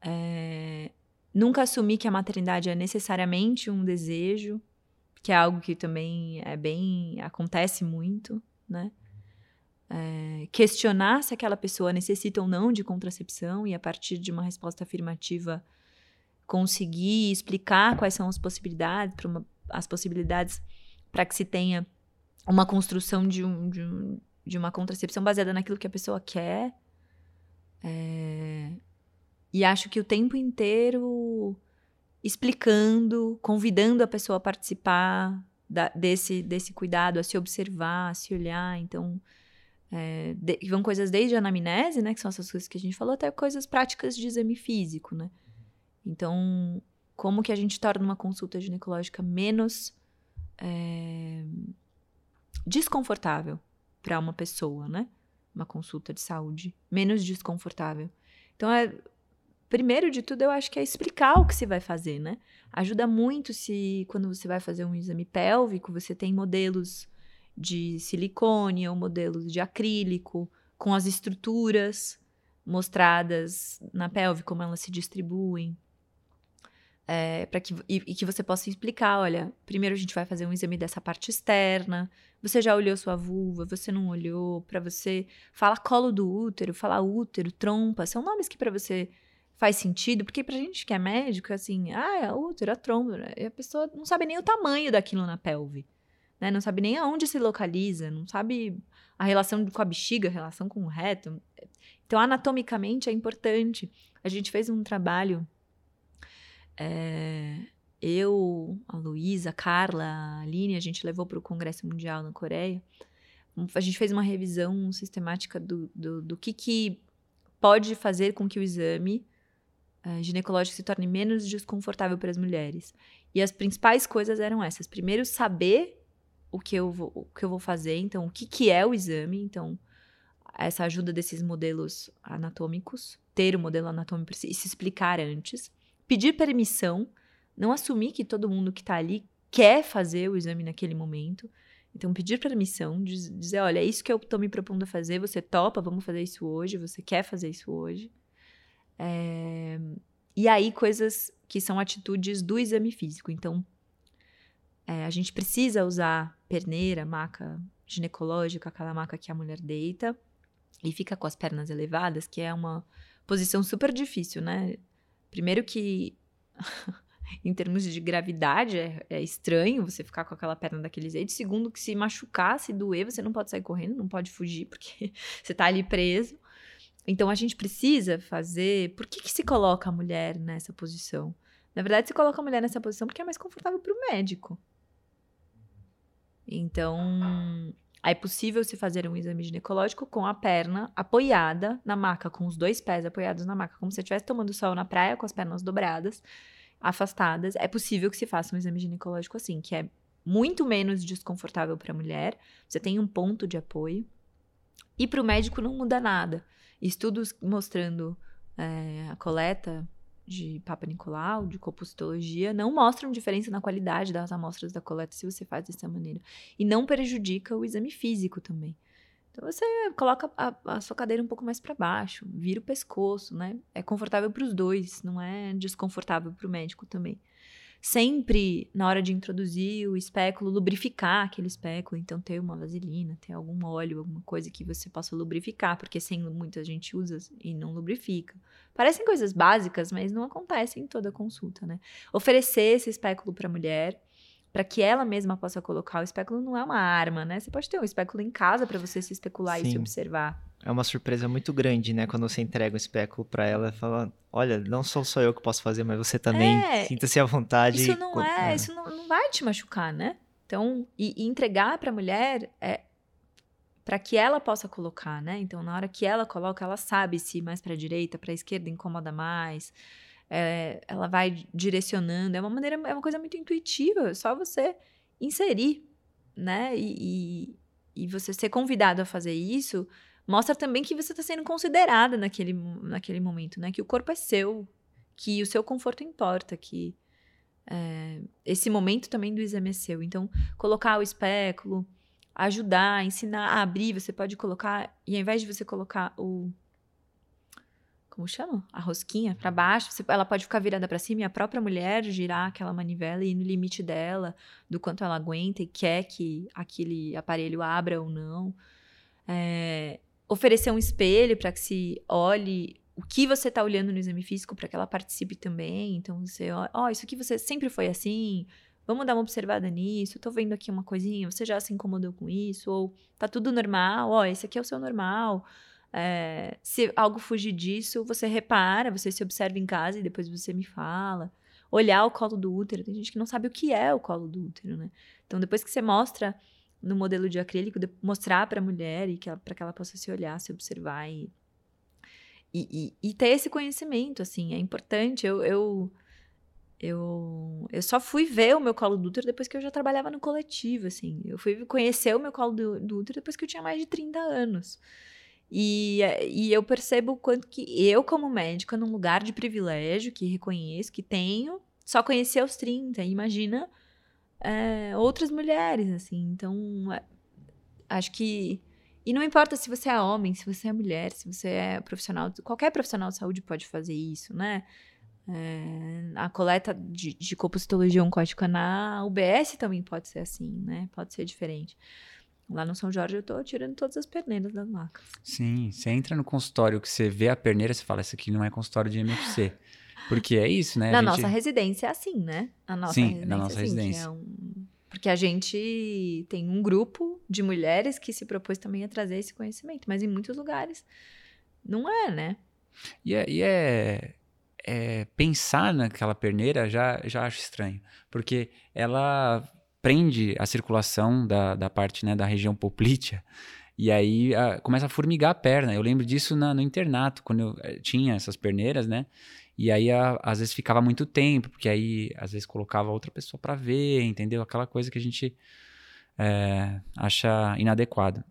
É, nunca assumir que a maternidade é necessariamente um desejo que é algo que também é bem acontece muito, né? É, questionar se aquela pessoa necessita ou não de contracepção e a partir de uma resposta afirmativa conseguir explicar quais são as possibilidades para as possibilidades para que se tenha uma construção de, um, de, um, de, uma contracepção baseada naquilo que a pessoa quer. É, e acho que o tempo inteiro explicando, convidando a pessoa a participar da, desse, desse cuidado, a se observar, a se olhar. Então, é, de, vão coisas desde a anamnese, né, que são essas coisas que a gente falou, até coisas práticas de exame físico, né? Então, como que a gente torna uma consulta ginecológica menos é, desconfortável para uma pessoa, né? Uma consulta de saúde menos desconfortável. Então, é primeiro de tudo, eu acho que é explicar o que se vai fazer, né? Ajuda muito se, quando você vai fazer um exame pélvico, você tem modelos de silicone ou modelos de acrílico, com as estruturas mostradas na pelve, como elas se distribuem. É, para que e, e, que você possa explicar, olha, primeiro a gente vai fazer um exame dessa parte externa. Você já olhou sua vulva? Você não olhou? Para você falar colo do útero, falar útero, trompa, são nomes que para você faz sentido, porque pra gente que é médico, é assim, ah, é útero, a tromba, né? e a pessoa não sabe nem o tamanho daquilo na pelve, né? Não sabe nem aonde se localiza, não sabe a relação com a bexiga, a relação com o reto. Então, anatomicamente é importante. A gente fez um trabalho, é, eu, a Luísa, a Carla, a Aline, a gente levou para o Congresso Mundial na Coreia. A gente fez uma revisão sistemática do, do, do que, que pode fazer com que o exame uh, ginecológico se torne menos desconfortável para as mulheres. E as principais coisas eram essas. Primeiro, saber o que eu vou, o que eu vou fazer, então, o que, que é o exame, então, essa ajuda desses modelos anatômicos, ter o modelo anatômico e se explicar antes, pedir permissão, não assumir que todo mundo que está ali quer fazer o exame naquele momento. Então, pedir permissão, dizer, olha, é isso que eu estou me propondo a fazer, você topa, vamos fazer isso hoje, você quer fazer isso hoje. É... E aí, coisas que são atitudes do exame físico. Então, é, a gente precisa usar perneira, maca ginecológica, aquela maca que a mulher deita e fica com as pernas elevadas, que é uma posição super difícil, né? Primeiro que (laughs) em termos de gravidade é, é, estranho você ficar com aquela perna daquele jeito. Segundo que se machucar, se doer, você não pode sair correndo, não pode fugir porque (laughs) você tá ali preso. Então a gente precisa fazer. Por que, que se coloca a mulher nessa posição? Na verdade, se coloca a mulher nessa posição porque é mais confortável para o médico. Então, é possível se fazer um exame ginecológico com a perna apoiada na maca, com os dois pés apoiados na maca, como se você estivesse tomando sol na praia com as pernas dobradas, afastadas. É possível que se faça um exame ginecológico assim, que é muito menos desconfortável para a mulher. Você tem um ponto de apoio. E para o médico não muda nada. Estudos mostrando é, a coleta de Papa Nicolau, de compostologia, não mostram diferença na qualidade das amostras da coleta se você faz dessa maneira. E não prejudica o exame físico também. Então você coloca a, a sua cadeira um pouco mais para baixo, vira o pescoço, né? É confortável para os dois, não é desconfortável para o médico também. Sempre, na hora de introduzir o espéculo, lubrificar aquele espéculo. Então, ter uma vaselina, ter algum óleo, alguma coisa que você possa lubrificar, porque sem muita gente usa e não lubrifica. Parecem coisas básicas, mas não acontecem em toda consulta, né? Oferecer esse espéculo para a mulher para que ela mesma possa colocar. O espéculo não é uma arma, né? Você pode ter um espéculo em casa para você se especular Sim. e se observar. É uma surpresa muito grande, né? Quando você entrega um espéculo para ela, fala: Olha, não sou só eu que posso fazer, mas você também. É, Sinta-se à vontade. Isso não é, é. isso não, não, vai te machucar, né? Então, e, e entregar para a mulher é para que ela possa colocar, né? Então, na hora que ela coloca, ela sabe se mais para direita, para esquerda incomoda mais é, ela vai direcionando. É uma maneira, é uma coisa muito intuitiva, é só você inserir, né? E, e, e você ser convidado a fazer isso mostra também que você está sendo considerada naquele, naquele momento, né? Que o corpo é seu, que o seu conforto importa, que é, esse momento também do exame é seu. Então, colocar o espéculo, ajudar, ensinar a abrir, você pode colocar, e ao invés de você colocar o como chama? A rosquinha para baixo. Você, ela pode ficar virada para cima e a própria mulher girar aquela manivela e ir no limite dela, do quanto ela aguenta e quer que aquele aparelho abra ou não. É, oferecer um espelho para que se olhe o que você está olhando no exame físico para que ela participe também. Então você, ó, oh, isso aqui você sempre foi assim. Vamos dar uma observada nisso. Tô vendo aqui uma coisinha. Você já se incomodou com isso? Ou tá tudo normal? Ó, oh, esse aqui é o seu normal. É, se algo fugir disso, você repara, você se observa em casa e depois você me fala. Olhar o colo do útero. Tem gente que não sabe o que é o colo do útero, né? Então, depois que você mostra no modelo de acrílico, de, mostrar para a mulher e para que ela possa se olhar, se observar e, e, e, e, ter esse conhecimento, assim, é importante. Eu, eu, eu, eu só fui ver o meu colo do útero depois que eu já trabalhava no coletivo, assim. Eu fui conhecer o meu colo do, do útero depois que eu tinha mais de 30 anos. E, e eu percebo o quanto que eu, como médica, num lugar de privilégio, que reconheço, que tenho, só conheci aos 30. Imagina é, outras mulheres, assim. Então, é, acho que. E não importa se você é homem, se você é mulher, se você é profissional, qualquer profissional de saúde pode fazer isso, né? É, a coleta de, de compositologia oncótica na UBS também pode ser assim, né? Pode ser diferente. Lá no São Jorge eu tô tirando todas as perneiras das macas. Sim, você entra no consultório que você vê a perneira, você fala, isso aqui não é consultório de MFC. Porque é isso, né? Na gente... nossa residência é assim, né? A nossa Sim, residência, na nossa é assim, residência. É um... Porque a gente tem um grupo de mulheres que se propôs também a trazer esse conhecimento, mas em muitos lugares não é, né? E é, e é, é pensar naquela perneira já, já acho estranho, porque ela prende a circulação da, da parte né, da região poplítea e aí a, começa a formigar a perna. Eu lembro disso na, no internato, quando eu eh, tinha essas perneiras, né? E aí a, às vezes ficava muito tempo, porque aí às vezes colocava outra pessoa para ver, entendeu? Aquela coisa que a gente é, acha inadequado.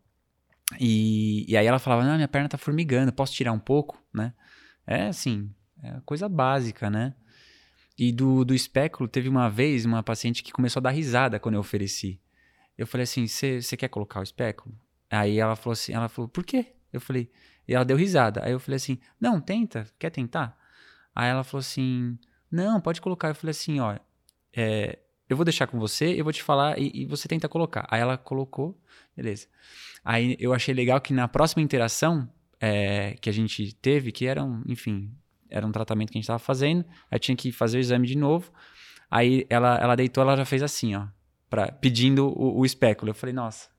E, e aí ela falava: Não, minha perna tá formigando, posso tirar um pouco, né? É assim, é coisa básica, né? E do, do espéculo, teve uma vez uma paciente que começou a dar risada quando eu ofereci. Eu falei assim: você quer colocar o espéculo? Aí ela falou assim: ela falou, por quê? Eu falei, e ela deu risada. Aí eu falei assim: não, tenta, quer tentar? Aí ela falou assim: não, pode colocar. Eu falei assim: ó, é, eu vou deixar com você, eu vou te falar e, e, você tenta colocar. Aí ela colocou, beleza. Aí eu achei legal que na próxima interação é, que a gente teve, que eram, enfim, era um tratamento que a gente estava fazendo, aí tinha que fazer o exame de novo. Aí ela, ela deitou, ela já fez assim, ó, pra, pedindo o, o espéculo. Eu falei, nossa,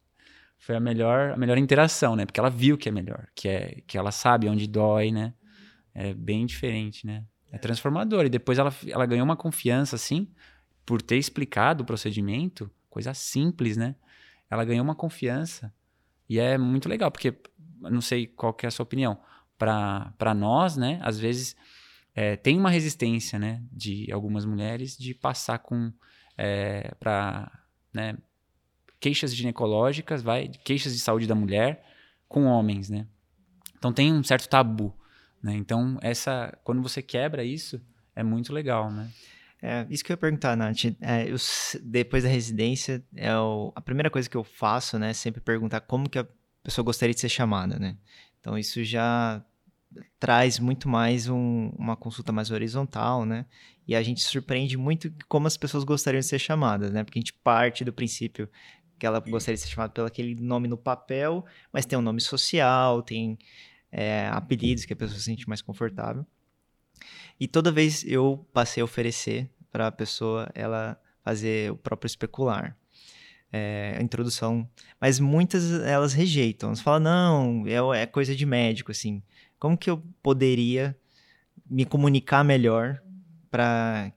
foi a melhor, a melhor interação, né? Porque ela viu que é melhor, que é que ela sabe onde dói, né? É bem diferente, né? É transformador. E depois ela, ela ganhou uma confiança, assim, por ter explicado o procedimento, coisa simples, né? Ela ganhou uma confiança. E é muito legal, porque não sei qual que é a sua opinião para nós, né? Às vezes é, tem uma resistência, né? De algumas mulheres de passar com é, para né, queixas ginecológicas, vai, queixas de saúde da mulher com homens, né? Então tem um certo tabu, né? Então essa, quando você quebra isso, é muito legal, né? É, isso que eu ia perguntar, Nath. É, eu, depois da residência, é o, a primeira coisa que eu faço, né, é sempre perguntar como que a pessoa gostaria de ser chamada, né? Então isso já traz muito mais um, uma consulta mais horizontal, né? E a gente surpreende muito como as pessoas gostariam de ser chamadas, né? Porque a gente parte do princípio que ela gostaria de ser chamada pelo aquele nome no papel, mas tem um nome social, tem é, apelidos que a pessoa se sente mais confortável. E toda vez eu passei a oferecer para a pessoa ela fazer o próprio especular. É, a introdução. Mas muitas elas rejeitam. Elas falam, não, é, é coisa de médico, assim. Como que eu poderia me comunicar melhor para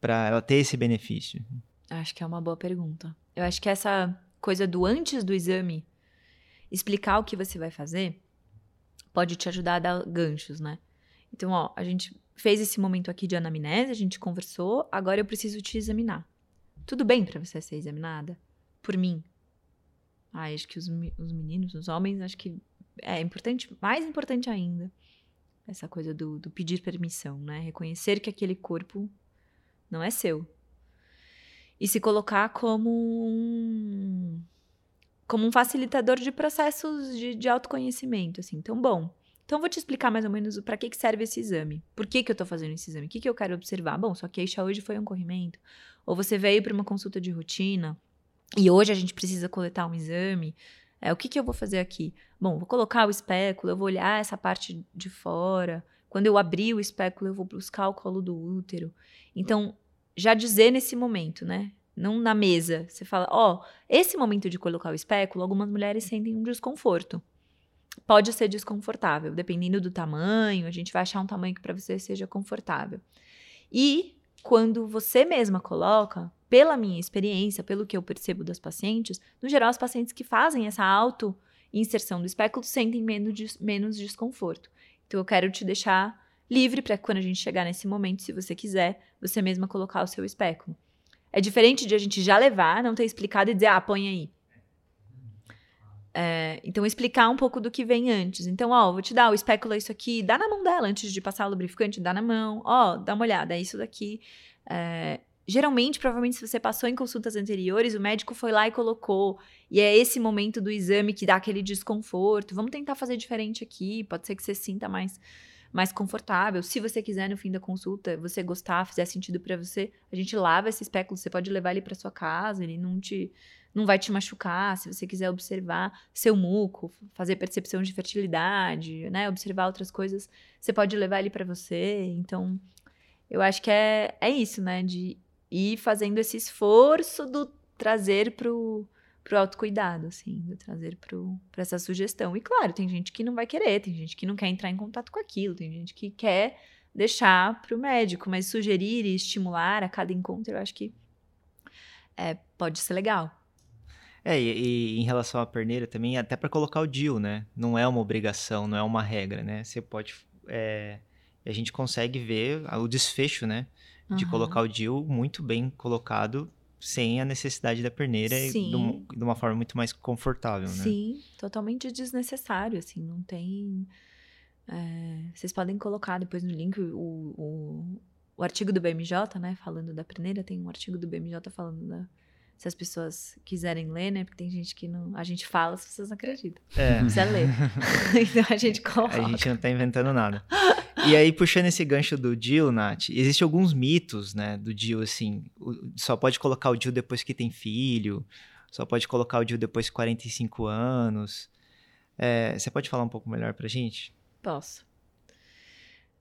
ela ter esse benefício? Acho que é uma boa pergunta. Eu acho que essa coisa do antes do exame, explicar o que você vai fazer, pode te ajudar a dar ganchos, né? Então, ó, a gente fez esse momento aqui de anamnese, a gente conversou, agora eu preciso te examinar. Tudo bem para você ser examinada? Por mim? Ah, acho que os, os meninos, os homens, acho que é importante, mais importante ainda, essa coisa do, do pedir permissão, né? Reconhecer que aquele corpo não é seu. E se colocar como um, como um facilitador de processos de, de autoconhecimento, assim. Então, bom, então, vou te explicar mais ou menos para que, que serve esse exame. Por que, que eu estou fazendo esse exame? O que, que eu quero observar? Bom, sua queixa hoje foi um corrimento. Ou você veio para uma consulta de rotina e hoje a gente precisa coletar um exame. É, o que, que eu vou fazer aqui? Bom, vou colocar o espéculo, eu vou olhar essa parte de fora. Quando eu abrir o espéculo, eu vou buscar o colo do útero. Então, já dizer nesse momento, né? Não na mesa. Você fala, ó, oh, esse momento de colocar o espéculo, algumas mulheres sentem um desconforto pode ser desconfortável, dependendo do tamanho, a gente vai achar um tamanho que para você seja confortável. E quando você mesma coloca, pela minha experiência, pelo que eu percebo das pacientes, no geral, as pacientes que fazem essa auto inserção do espéculo sentem menos, menos desconforto. Então, eu quero te deixar livre para quando a gente chegar nesse momento, se você quiser, você mesma colocar o seu espéculo. É diferente de a gente já levar, não ter explicado e dizer, ah, põe aí. É, então, explicar um pouco do que vem antes. Então, ó, vou te dar, o espéculo é isso aqui, dá na mão dela antes de passar o lubrificante, dá na mão, ó, dá uma olhada, é isso daqui. É, geralmente, provavelmente, se você passou em consultas anteriores, o médico foi lá e colocou, e é esse momento do exame que dá aquele desconforto. Vamos tentar fazer diferente aqui, pode ser que você sinta mais mais confortável. Se você quiser no fim da consulta, você gostar, fizer sentido para você, a gente lava esse espéculo, você pode levar ele para sua casa, ele não te não vai te machucar, se você quiser observar seu muco, fazer percepção de fertilidade, né, observar outras coisas, você pode levar ele para você. Então, eu acho que é, é isso, né, de ir fazendo esse esforço do trazer pro pro autocuidado, assim, de trazer para essa sugestão. E claro, tem gente que não vai querer, tem gente que não quer entrar em contato com aquilo, tem gente que quer deixar para o médico, mas sugerir e estimular a cada encontro, eu acho que é, pode ser legal. É, e, e, em relação à perneira também, até para colocar o DIL, né? Não é uma obrigação, não é uma regra, né? Você pode. É, a gente consegue ver o desfecho, né? De uhum. colocar o DIL muito bem colocado, sem a necessidade da perneira Sim. e de uma, forma muito mais confortável, né? Sim, totalmente desnecessário, assim, não tem. É, vocês podem colocar depois no link o, o, o artigo do BMJ, né? Falando da perneira, tem um artigo do BMJ falando da se as pessoas quiserem ler, né? Porque tem gente que não. A gente fala, as pessoas não acreditam. É. Precisa ler. (laughs) (laughs) então a gente coloca. A gente não tá inventando nada. (laughs) E aí, puxando esse gancho do Jill, Nath, existem alguns mitos, né, do Jill, assim, só pode colocar o Jill depois que tem filho, só pode colocar o Jill depois de 45 anos. É, você pode falar um pouco melhor pra gente? Posso.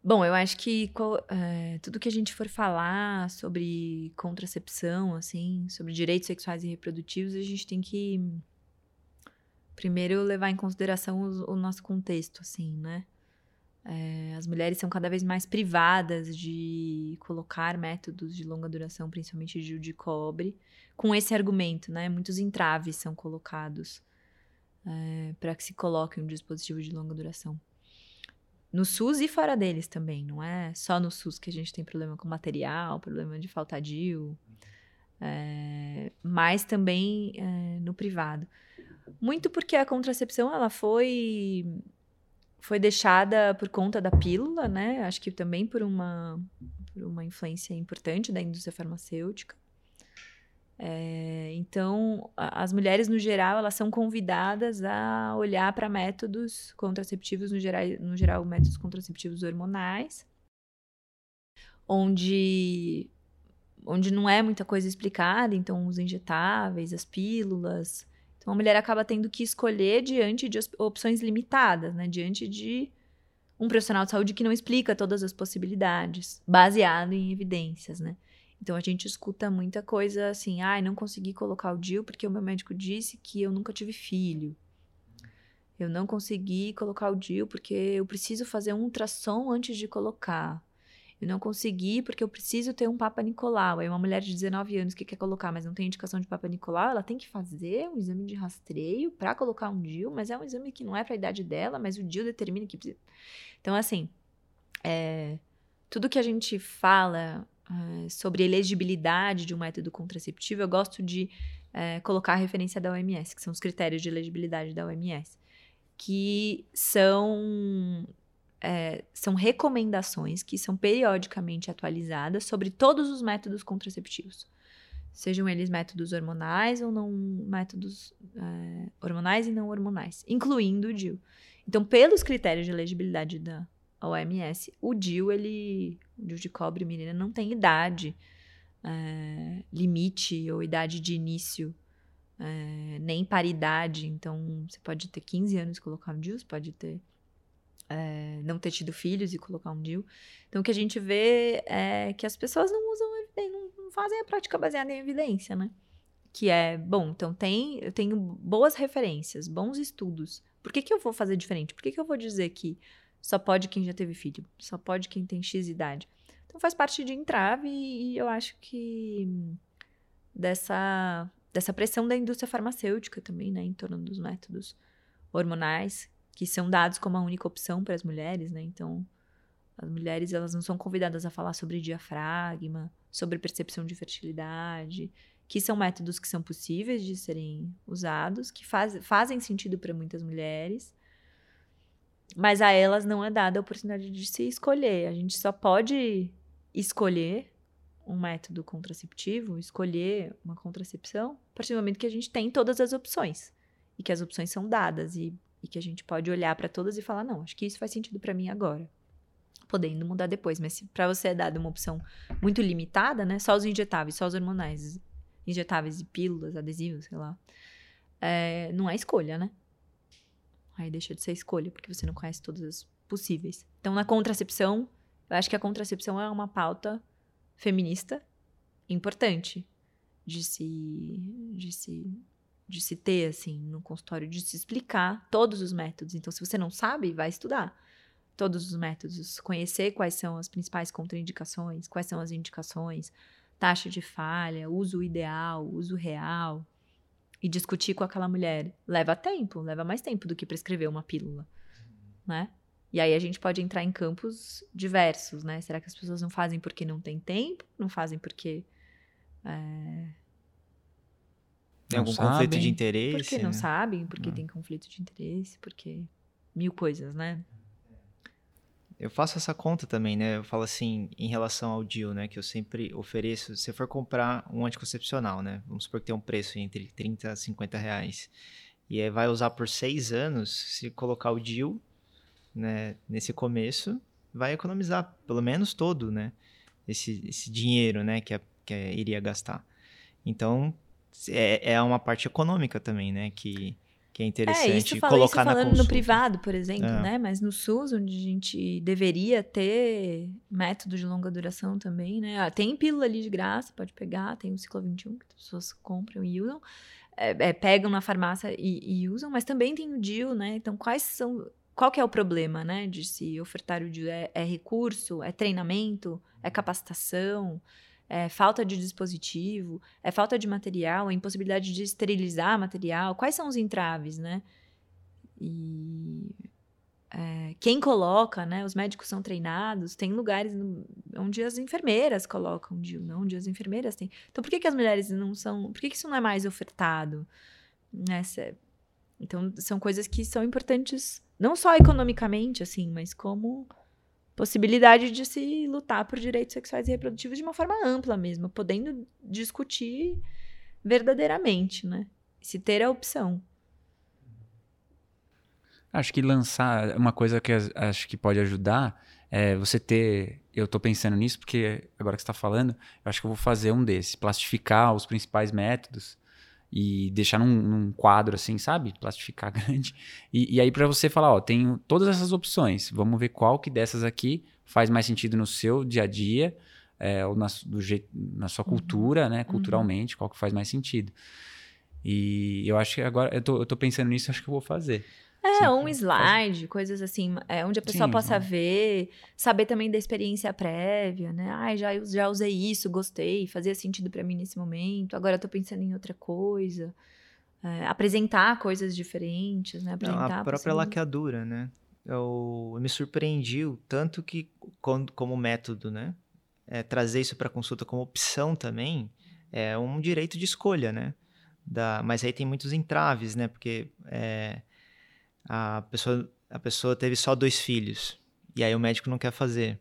Bom, eu acho que é, tudo que a gente for falar sobre contracepção, assim, sobre direitos sexuais e reprodutivos, a gente tem que primeiro levar em consideração o, o nosso contexto, assim, né? É, as mulheres são cada vez mais privadas de colocar métodos de longa duração, principalmente de, de cobre, com esse argumento, né? Muitos entraves são colocados é, para que se coloque um dispositivo de longa duração no SUS e fora deles também. Não é só no SUS que a gente tem problema com material, problema de falta DIU, é, mas também é, no privado. Muito porque a contracepção ela foi foi deixada por conta da pílula, né? Acho que também por uma por uma influência importante da indústria farmacêutica. É, então, as mulheres, no geral, elas são convidadas a olhar para métodos contraceptivos, no geral, no geral, métodos contraceptivos hormonais, onde, onde não é muita coisa explicada, então os injetáveis, as pílulas. Então, a mulher acaba tendo que escolher diante de opções limitadas, né? Diante de um profissional de saúde que não explica todas as possibilidades, baseado em evidências, né? Então a gente escuta muita coisa assim, ai, ah, não consegui colocar o DIU porque o meu médico disse que eu nunca tive filho. Eu não consegui colocar o DIU porque eu preciso fazer um ultrassom antes de colocar. Eu não consegui porque eu preciso ter um Papa Nicolau. Aí uma mulher de 19 anos que quer colocar, mas não tem indicação de Papa Nicolau, ela tem que fazer um exame de rastreio para colocar um DIU, mas é um exame que não é para a idade dela, mas o DIU determina que precisa. Então, assim, é, tudo que a gente fala é, sobre elegibilidade de um método contraceptivo, eu gosto de é, colocar a referência da OMS, que são os critérios de elegibilidade da OMS, que são, é, são recomendações que são periodicamente atualizadas sobre todos os métodos contraceptivos. Sejam eles métodos hormonais ou não métodos é, hormonais e não hormonais, incluindo o DIU. Então, pelos critérios de elegibilidade da OMS, o DIU, ele, o DIU de cobre, menina, não tem idade é, limite ou idade de início, é, nem paridade. Então, você pode ter 15 anos e colocar um DIU, você pode ter é, não ter tido filhos e colocar um DIU. Então, o que a gente vê é que as pessoas não usam, não, fazem a prática baseada em evidência, né? Que é, bom, então tem, eu tenho boas referências, bons estudos, por que, que eu vou fazer diferente? Por que, que eu vou dizer que só pode quem já teve filho? Só pode quem tem X idade? Então faz parte de entrave e eu acho que dessa, dessa pressão da indústria farmacêutica também, né, em torno dos métodos hormonais, que são dados como a única opção para as mulheres, né? Então, as mulheres elas não são convidadas a falar sobre diafragma, sobre percepção de fertilidade, que são métodos que são possíveis de serem usados, que faz, fazem sentido para muitas mulheres, mas a elas não é dada a oportunidade de se escolher. A gente só pode escolher um método contraceptivo, escolher uma contracepção, a partir do momento que a gente tem todas as opções e que as opções são dadas e, e que a gente pode olhar para todas e falar: não, acho que isso faz sentido para mim agora podendo mudar depois. Mas para você é dada uma opção muito limitada, né? Só os injetáveis, só os hormonais, injetáveis e pílulas, adesivos, sei lá. É, não é escolha, né? Aí deixa de ser escolha, porque você não conhece todas as possíveis. Então, na contracepção, eu acho que a contracepção é uma pauta feminista importante de se, de se, de se ter, assim, no consultório, de se explicar todos os métodos. Então, se você não sabe, vai estudar todos os métodos, conhecer quais são as principais contraindicações, quais são as indicações, taxa de falha, uso ideal, uso real, e discutir com aquela mulher. Leva tempo, leva mais tempo do que prescrever uma pílula, né? E aí a gente pode entrar em campos diversos, né? Será que as pessoas não fazem porque não tem tempo? Não fazem porque. É... Tem algum sabem, conflito de interesse? Porque não né? sabem, porque não. tem conflito de interesse, porque mil coisas, né? Eu faço essa conta também, né? Eu falo assim, em relação ao deal, né? Que eu sempre ofereço. Se você for comprar um anticoncepcional, né? Vamos supor que tem um preço entre 30 a 50 reais. E aí vai usar por seis anos, se colocar o deal, né? Nesse começo, vai economizar pelo menos todo, né? Esse, esse dinheiro, né? Que, é, que é, iria gastar. Então, é, é uma parte econômica também, né? Que que é interessante é, isso, colocar isso falando no privado, por exemplo, é. né? Mas no SUS, onde a gente deveria ter método de longa duração também, né? Ah, tem pílula ali de graça, pode pegar, tem o ciclo 21 que as pessoas compram e usam. É, é, pegam na farmácia e, e, usam, mas também tem o DIU, né? Então, quais são. Qual que é o problema, né? De se ofertar o DIU? É, é recurso? É treinamento? É capacitação? É falta de dispositivo, é falta de material, é impossibilidade de esterilizar material. Quais são os entraves, né? E é, quem coloca, né? Os médicos são treinados, tem lugares no, onde as enfermeiras colocam DIU, não onde as enfermeiras têm. Então, por que, que as mulheres não são. Por que, que isso não é mais ofertado? Nessa, então, são coisas que são importantes, não só economicamente, assim, mas como possibilidade de se lutar por direitos sexuais e reprodutivos de uma forma ampla mesmo, podendo discutir verdadeiramente, né? Se ter a opção. Acho que lançar uma coisa que acho que pode ajudar é você ter. Eu tô pensando nisso porque agora que você tá falando, eu acho que eu vou fazer um desses, plastificar os principais métodos e deixar num, num quadro assim, sabe? Plastificar (laughs) grande. E, e aí para você falar, ó, tenho todas essas opções, vamos ver qual que dessas aqui faz mais sentido no seu dia a dia, é, ou na, do jeito, na sua uhum. cultura, né? Uhum. Culturalmente, uhum. qual que faz mais sentido. E eu acho que agora, eu tô, eu tô pensando nisso, acho que eu vou fazer. É, Sim, um slide, faz... coisas assim, é, onde a pessoa Sim, possa ver, saber também da experiência prévia, né? Ai, já, já usei isso, gostei, fazia sentido para mim nesse momento, agora eu tô pensando em outra coisa. É, apresentar coisas diferentes, né? Apresentar Não, a própria laqueadura, né? Eu, eu, me surpreendi o tanto que, como, como método, né? É, trazer isso para consulta como opção também é um direito de escolha, né? Da, mas aí tem muitos entraves, né? Porque é, a pessoa, a pessoa teve só dois filhos e aí o médico não quer fazer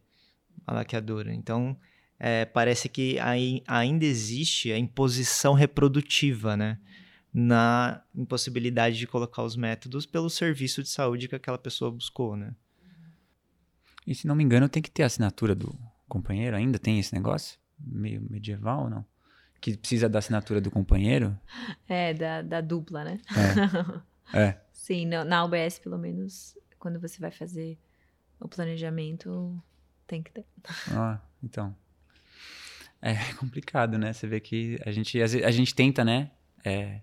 a laqueadura. Então, é, parece que aí, ainda existe a imposição reprodutiva, né? Na impossibilidade de colocar os métodos pelo serviço de saúde que aquela pessoa buscou, né? E se não me engano, tem que ter a assinatura do companheiro. Ainda tem esse negócio? Meio medieval ou não? Que precisa da assinatura do companheiro? É, da, da dupla, né? É. (laughs) é. Sim, na, na UBS, pelo menos, quando você vai fazer o planejamento, tem que ter. Ah, então. É (laughs) complicado, né? Você vê que a gente, a gente tenta, né? É,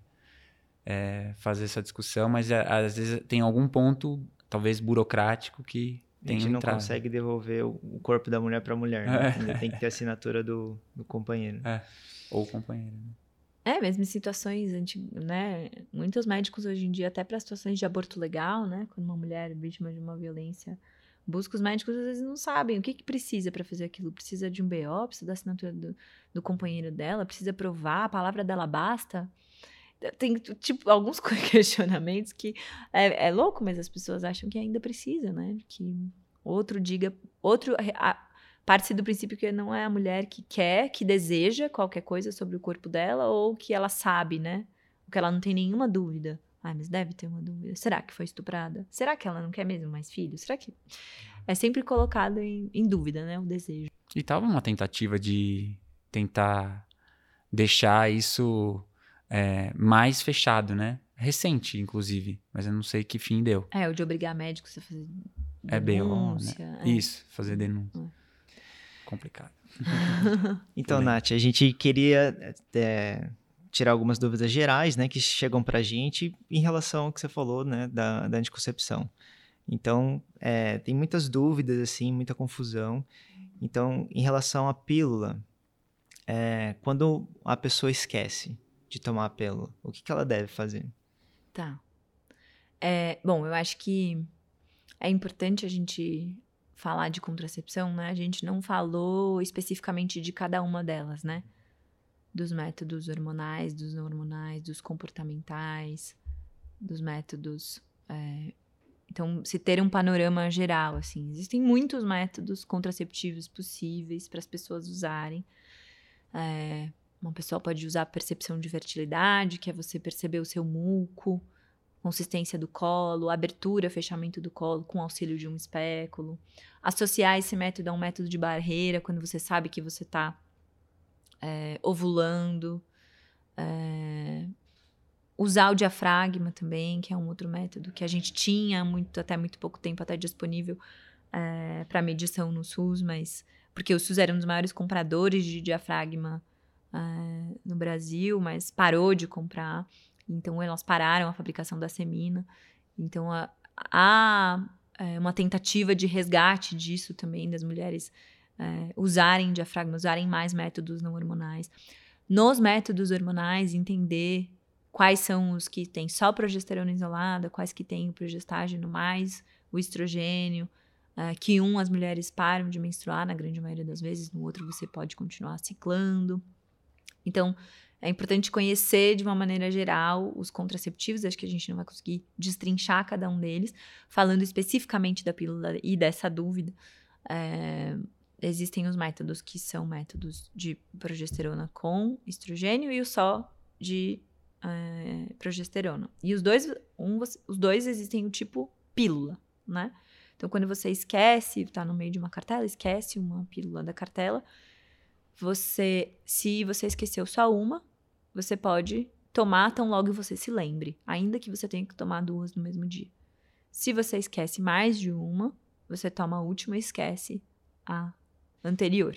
é, fazer essa discussão, mas é, às vezes tem algum ponto, talvez burocrático, que tem A gente não consegue devolver o corpo da mulher para a mulher, né? É. Tem que ter assinatura do, do companheiro. É. Ou companheiro, né? É, mesmo em situações, né? Muitos médicos hoje em dia, até para situações de aborto legal, né? Quando uma mulher é vítima de uma violência busca, os médicos às vezes não sabem o que, que precisa para fazer aquilo. Precisa de um BO, precisa da assinatura do, do companheiro dela, precisa provar, a palavra dela basta. Tem, tipo, alguns (laughs) questionamentos que é, é louco, mas as pessoas acham que ainda precisa, né? Que outro diga, outro parte do princípio que não é a mulher que quer, que deseja qualquer coisa sobre o corpo dela ou que ela sabe, né? Que ela não tem nenhuma dúvida. Ai, mas deve ter uma dúvida. Será que foi estuprada? Será que ela não quer mesmo mais filhos? Será que. É sempre colocado em, em dúvida, né? O desejo. E tava uma tentativa de tentar deixar isso é, mais fechado, né? Recente, inclusive. Mas eu não sei que fim deu. É, o de obrigar médicos a fazer. É denúncia, BO, né? É. Isso, fazer denúncia. É complicado. (laughs) então, Nath, a gente queria é, tirar algumas dúvidas gerais, né, que chegam para a gente em relação ao que você falou, né, da, da anticoncepção. Então, é, tem muitas dúvidas, assim, muita confusão. Então, em relação à pílula, é, quando a pessoa esquece de tomar a pílula, o que, que ela deve fazer? Tá. É, bom, eu acho que é importante a gente falar de contracepção, né, a gente não falou especificamente de cada uma delas, né? Dos métodos hormonais, dos não hormonais, dos comportamentais, dos métodos. É... Então, se ter um panorama geral, assim, existem muitos métodos contraceptivos possíveis para as pessoas usarem. É... Uma pessoa pode usar a percepção de fertilidade, que é você perceber o seu muco, consistência do colo, abertura, fechamento do colo com auxílio de um espéculo. Associar esse método a um método de barreira, quando você sabe que você está é, ovulando. É, usar o diafragma também, que é um outro método que a gente tinha muito, até muito pouco tempo até disponível é, para medição no SUS, mas porque o SUS era um dos maiores compradores de diafragma é, no Brasil, mas parou de comprar. Então, elas pararam a fabricação da semina. Então, há é, uma tentativa de resgate disso também, das mulheres é, usarem diafragma, usarem mais métodos não hormonais. Nos métodos hormonais, entender quais são os que têm só progesterona isolada, quais que têm o progestágeno mais o estrogênio, é, que um as mulheres param de menstruar na grande maioria das vezes, no outro você pode continuar ciclando. Então, é importante conhecer de uma maneira geral os contraceptivos, acho que a gente não vai conseguir destrinchar cada um deles, falando especificamente da pílula e dessa dúvida. É, existem os métodos que são métodos de progesterona com estrogênio e o só de é, progesterona. E os dois, um, os dois existem o tipo pílula, né? Então, quando você esquece, está no meio de uma cartela, esquece uma pílula da cartela, você, se você esqueceu só uma, você pode tomar tão logo você se lembre, ainda que você tenha que tomar duas no mesmo dia. Se você esquece mais de uma, você toma a última e esquece a anterior.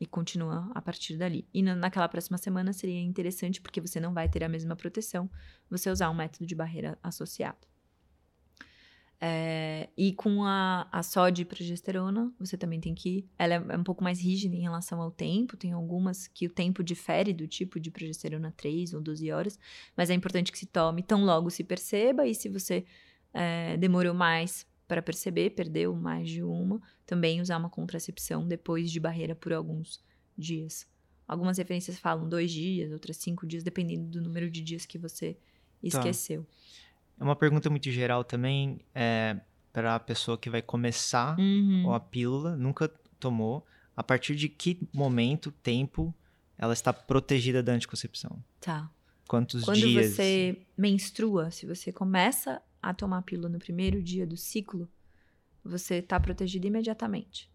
E continua a partir dali. E naquela próxima semana seria interessante, porque você não vai ter a mesma proteção, você usar um método de barreira associado. É, e com a, a só de progesterona, você também tem que. Ela é, é um pouco mais rígida em relação ao tempo. Tem algumas que o tempo difere do tipo de progesterona 3 ou 12 horas. Mas é importante que se tome tão logo se perceba. E se você é, demorou mais para perceber, perdeu mais de uma, também usar uma contracepção depois de barreira por alguns dias. Algumas referências falam dois dias, outras cinco dias, dependendo do número de dias que você tá. esqueceu. Tá. É uma pergunta muito geral também é, para a pessoa que vai começar uhum. a pílula, nunca tomou. A partir de que momento, tempo, ela está protegida da anticoncepção? Tá. Quantos Quando dias? Quando você menstrua, se você começa a tomar a pílula no primeiro dia do ciclo, você está protegido imediatamente.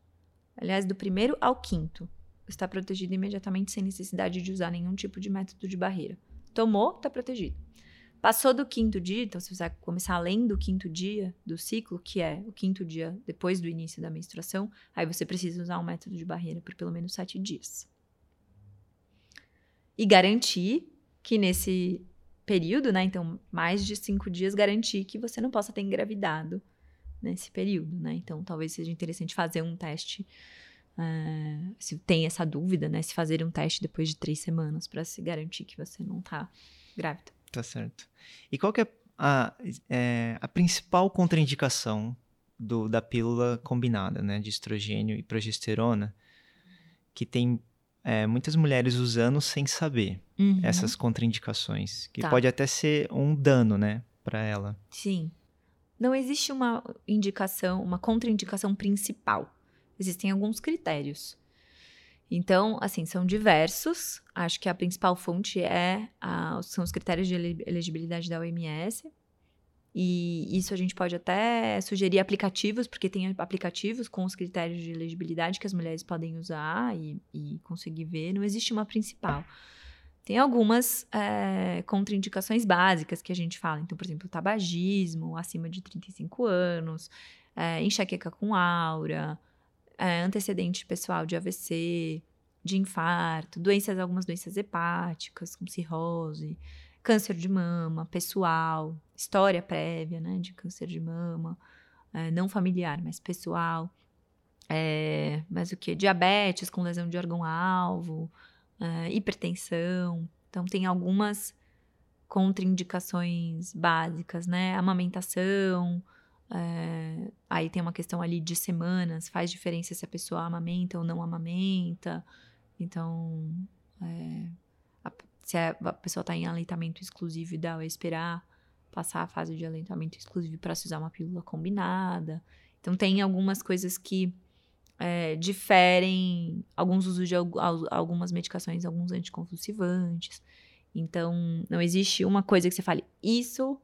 Aliás, do primeiro ao quinto, está protegido imediatamente sem necessidade de usar nenhum tipo de método de barreira. Tomou, está protegido. Passou do quinto dia, então se você começar além do quinto dia do ciclo, que é o quinto dia depois do início da menstruação, aí você precisa usar um método de barreira por pelo menos sete dias. E garantir que nesse período, né, então mais de cinco dias, garantir que você não possa ter engravidado nesse período, né? Então talvez seja interessante fazer um teste. Uh, se tem essa dúvida, né? Se fazer um teste depois de três semanas para se garantir que você não está grávida. Tá certo. E qual que é a, é, a principal contraindicação do, da pílula combinada, né? De estrogênio e progesterona, que tem é, muitas mulheres usando sem saber uhum. essas contraindicações, que tá. pode até ser um dano, né, para ela. Sim. Não existe uma indicação, uma contraindicação principal. Existem alguns critérios. Então, assim, são diversos. Acho que a principal fonte é a, são os critérios de elegibilidade da OMS. E isso a gente pode até sugerir aplicativos, porque tem aplicativos com os critérios de elegibilidade que as mulheres podem usar e, e conseguir ver. Não existe uma principal. Tem algumas é, contraindicações básicas que a gente fala. Então, por exemplo, tabagismo acima de 35 anos, é, enxaqueca com aura, é, antecedente pessoal de AVC, de infarto, doenças, algumas doenças hepáticas, como cirrose, câncer de mama, pessoal, história prévia, né, de câncer de mama, é, não familiar, mas pessoal. É, mas o que? Diabetes com lesão de órgão-alvo, é, hipertensão. Então, tem algumas contraindicações básicas, né? Amamentação, é, aí tem uma questão ali de semanas, faz diferença se a pessoa amamenta ou não amamenta. Então, é, a, se a, pessoa está em aleitamento exclusivo, ideal é esperar passar a fase de aleitamento exclusivo para se usar uma pílula combinada. Então, tem algumas coisas que é, diferem, alguns usos de algumas medicações, alguns anticonvulsivantes. Então, não existe uma coisa que você fale, isso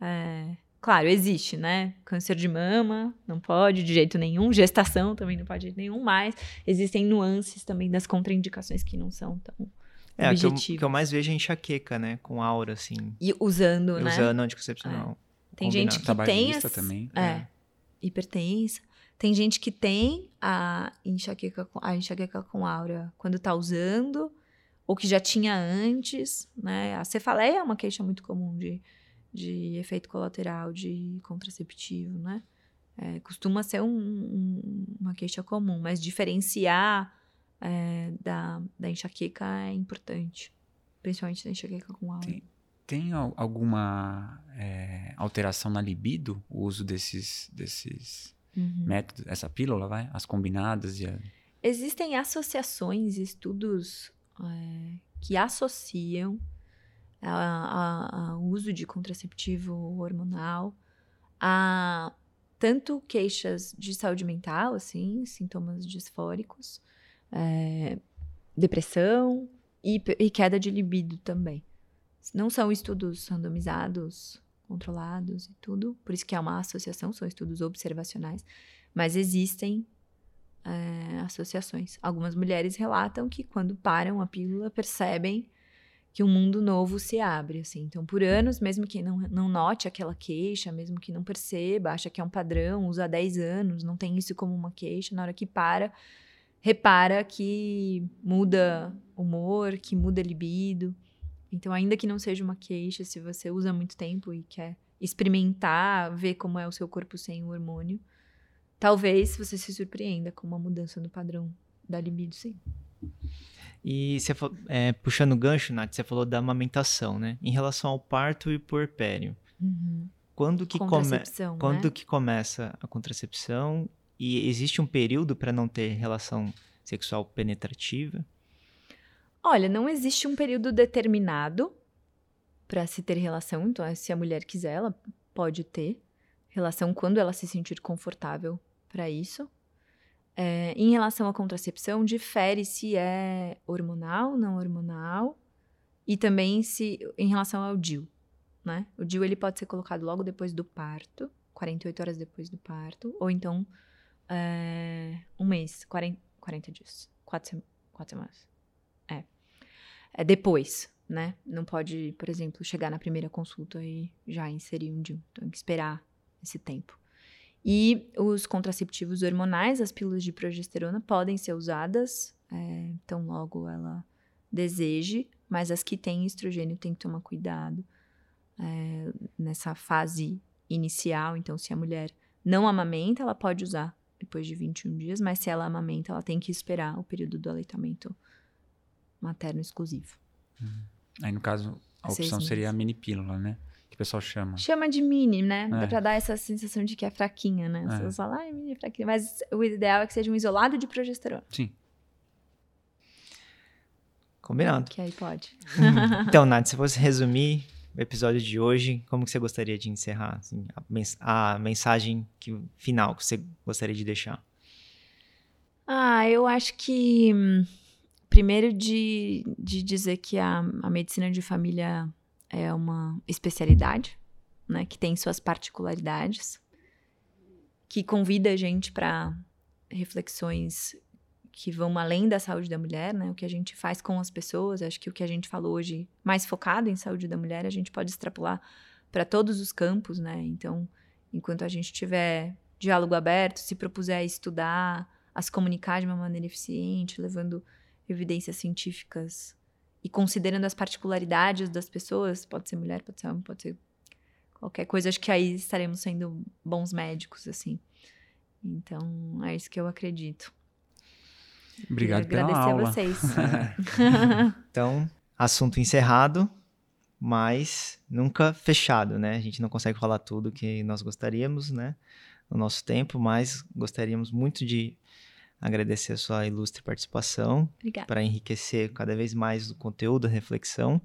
é, Claro, existe, né? Câncer de mama, não pode de jeito nenhum. Gestação também não pode de jeito nenhum. Mas existem nuances também das contraindicações que não são tão é, objetivas. que eu, que eu mais vejo é enxaqueca, né? Com aura, assim. E usando, e né? Usando anticoncepcional. É. Tem gente que tem... As, também. É, é. Hipertensa. Tem gente que tem a enxaqueca, a enxaqueca com aura quando tá usando, ou que já tinha antes, né? A cefaleia é uma queixa muito comum de de efeito colateral de contraceptivo, né? É, costuma ser um, um, uma queixa comum, mas diferenciar é, da, da enxaqueca é importante, principalmente da enxaqueca com álcool. Tem, tem alguma é, alteração na libido, o uso desses, desses uhum. métodos, essa pílula, vai? As combinadas e a... Existem associações, estudos é, que associam ao uso de contraceptivo hormonal, a tanto queixas de saúde mental, assim, sintomas disfóricos, é, depressão e, e, queda de libido também. Não são estudos randomizados, controlados e tudo, por isso que é uma associação, são estudos observacionais, mas existem é, associações. Algumas mulheres relatam que quando param a pílula percebem que um mundo novo se abre, assim. Então, por anos, mesmo que não, não note aquela queixa, mesmo que não perceba, acha que é um padrão, usa há 10 anos, não tem isso como uma queixa, na hora que para, repara que muda humor, que muda libido. Então, ainda que não seja uma queixa, se você usa muito tempo e quer experimentar, ver como é o seu corpo sem o hormônio, talvez você se surpreenda com uma mudança no padrão da libido, sim. E você, é, puxando o gancho, Nath, você falou da amamentação, né? Em relação ao parto e puerpério. Uhum. Quando, que, come... Quando né? que começa a contracepção? E existe um período para não ter relação sexual penetrativa? Olha, não existe um período determinado para se ter relação. Então, se a mulher quiser, ela pode ter relação quando ela se sentir confortável para isso. É, em relação à contracepção, difere se é hormonal, não hormonal, e também se em relação ao DIU, né? O DIU ele pode ser colocado logo depois do parto, 48 horas depois do parto, ou então é, um mês, 40, 40 dias, quatro, quatro semanas. É. É depois, né? Não pode, por exemplo, chegar na primeira consulta e já inserir um DIU. Então, tem que esperar esse tempo. E os contraceptivos hormonais, as pílulas de progesterona, podem ser usadas, é, então logo ela deseje, mas as que têm estrogênio tem que tomar cuidado é, nessa fase inicial. Então, se a mulher não amamenta, ela pode usar depois de 21 dias, mas se ela amamenta, ela tem que esperar o período do aleitamento materno exclusivo. Uhum. Aí, no caso, a opção seria a mini pílula, né? Que o pessoal chama. Chama de mini, né? É. Pra dar essa sensação de que é fraquinha, né? É. falam, ah, é mini, é fraquinha. Mas o ideal é que seja um isolado de progesterona. Sim. Combinado. Que aí pode. (laughs) então, Nath, se fosse resumir o episódio de hoje, como que você gostaria de encerrar? Assim, a, mens a, mensagem que, final que você gostaria de deixar? Ah, eu acho que hum, Primeiro, de, de dizer que a, a medicina de família é uma especialidade, né, que tem suas particularidades, que convida a gente para reflexões que vão além da saúde da mulher, né? O que a gente faz com as pessoas, acho que o que a gente falou hoje, mais focado em saúde da mulher, a gente pode extrapolar para todos os campos, né? Então, enquanto a gente tiver diálogo aberto, se propuser a estudar, a se comunicar de uma maneira eficiente, levando evidências científicas e considerando as particularidades das pessoas, pode ser mulher, pode ser homem, pode ser qualquer coisa, acho que aí estaremos sendo bons médicos, assim. Então, é isso que eu acredito. Obrigado Queria pela agradecer aula. a vocês. (laughs) então, assunto encerrado, mas nunca fechado, né? A gente não consegue falar tudo que nós gostaríamos, né? No nosso tempo, mas gostaríamos muito de agradecer a sua ilustre participação para enriquecer cada vez mais o conteúdo, a reflexão.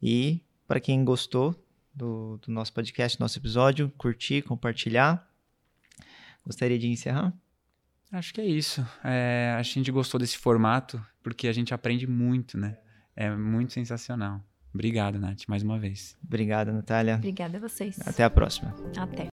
E para quem gostou do, do, nosso podcast, nosso episódio, curtir, compartilhar. Gostaria de encerrar? Acho que é isso. É, a gente gostou desse formato porque a gente aprende muito, né? É muito sensacional. Obrigado, Nath, mais uma vez. Obrigado, Natália. Obrigada a vocês. Até a próxima. Até.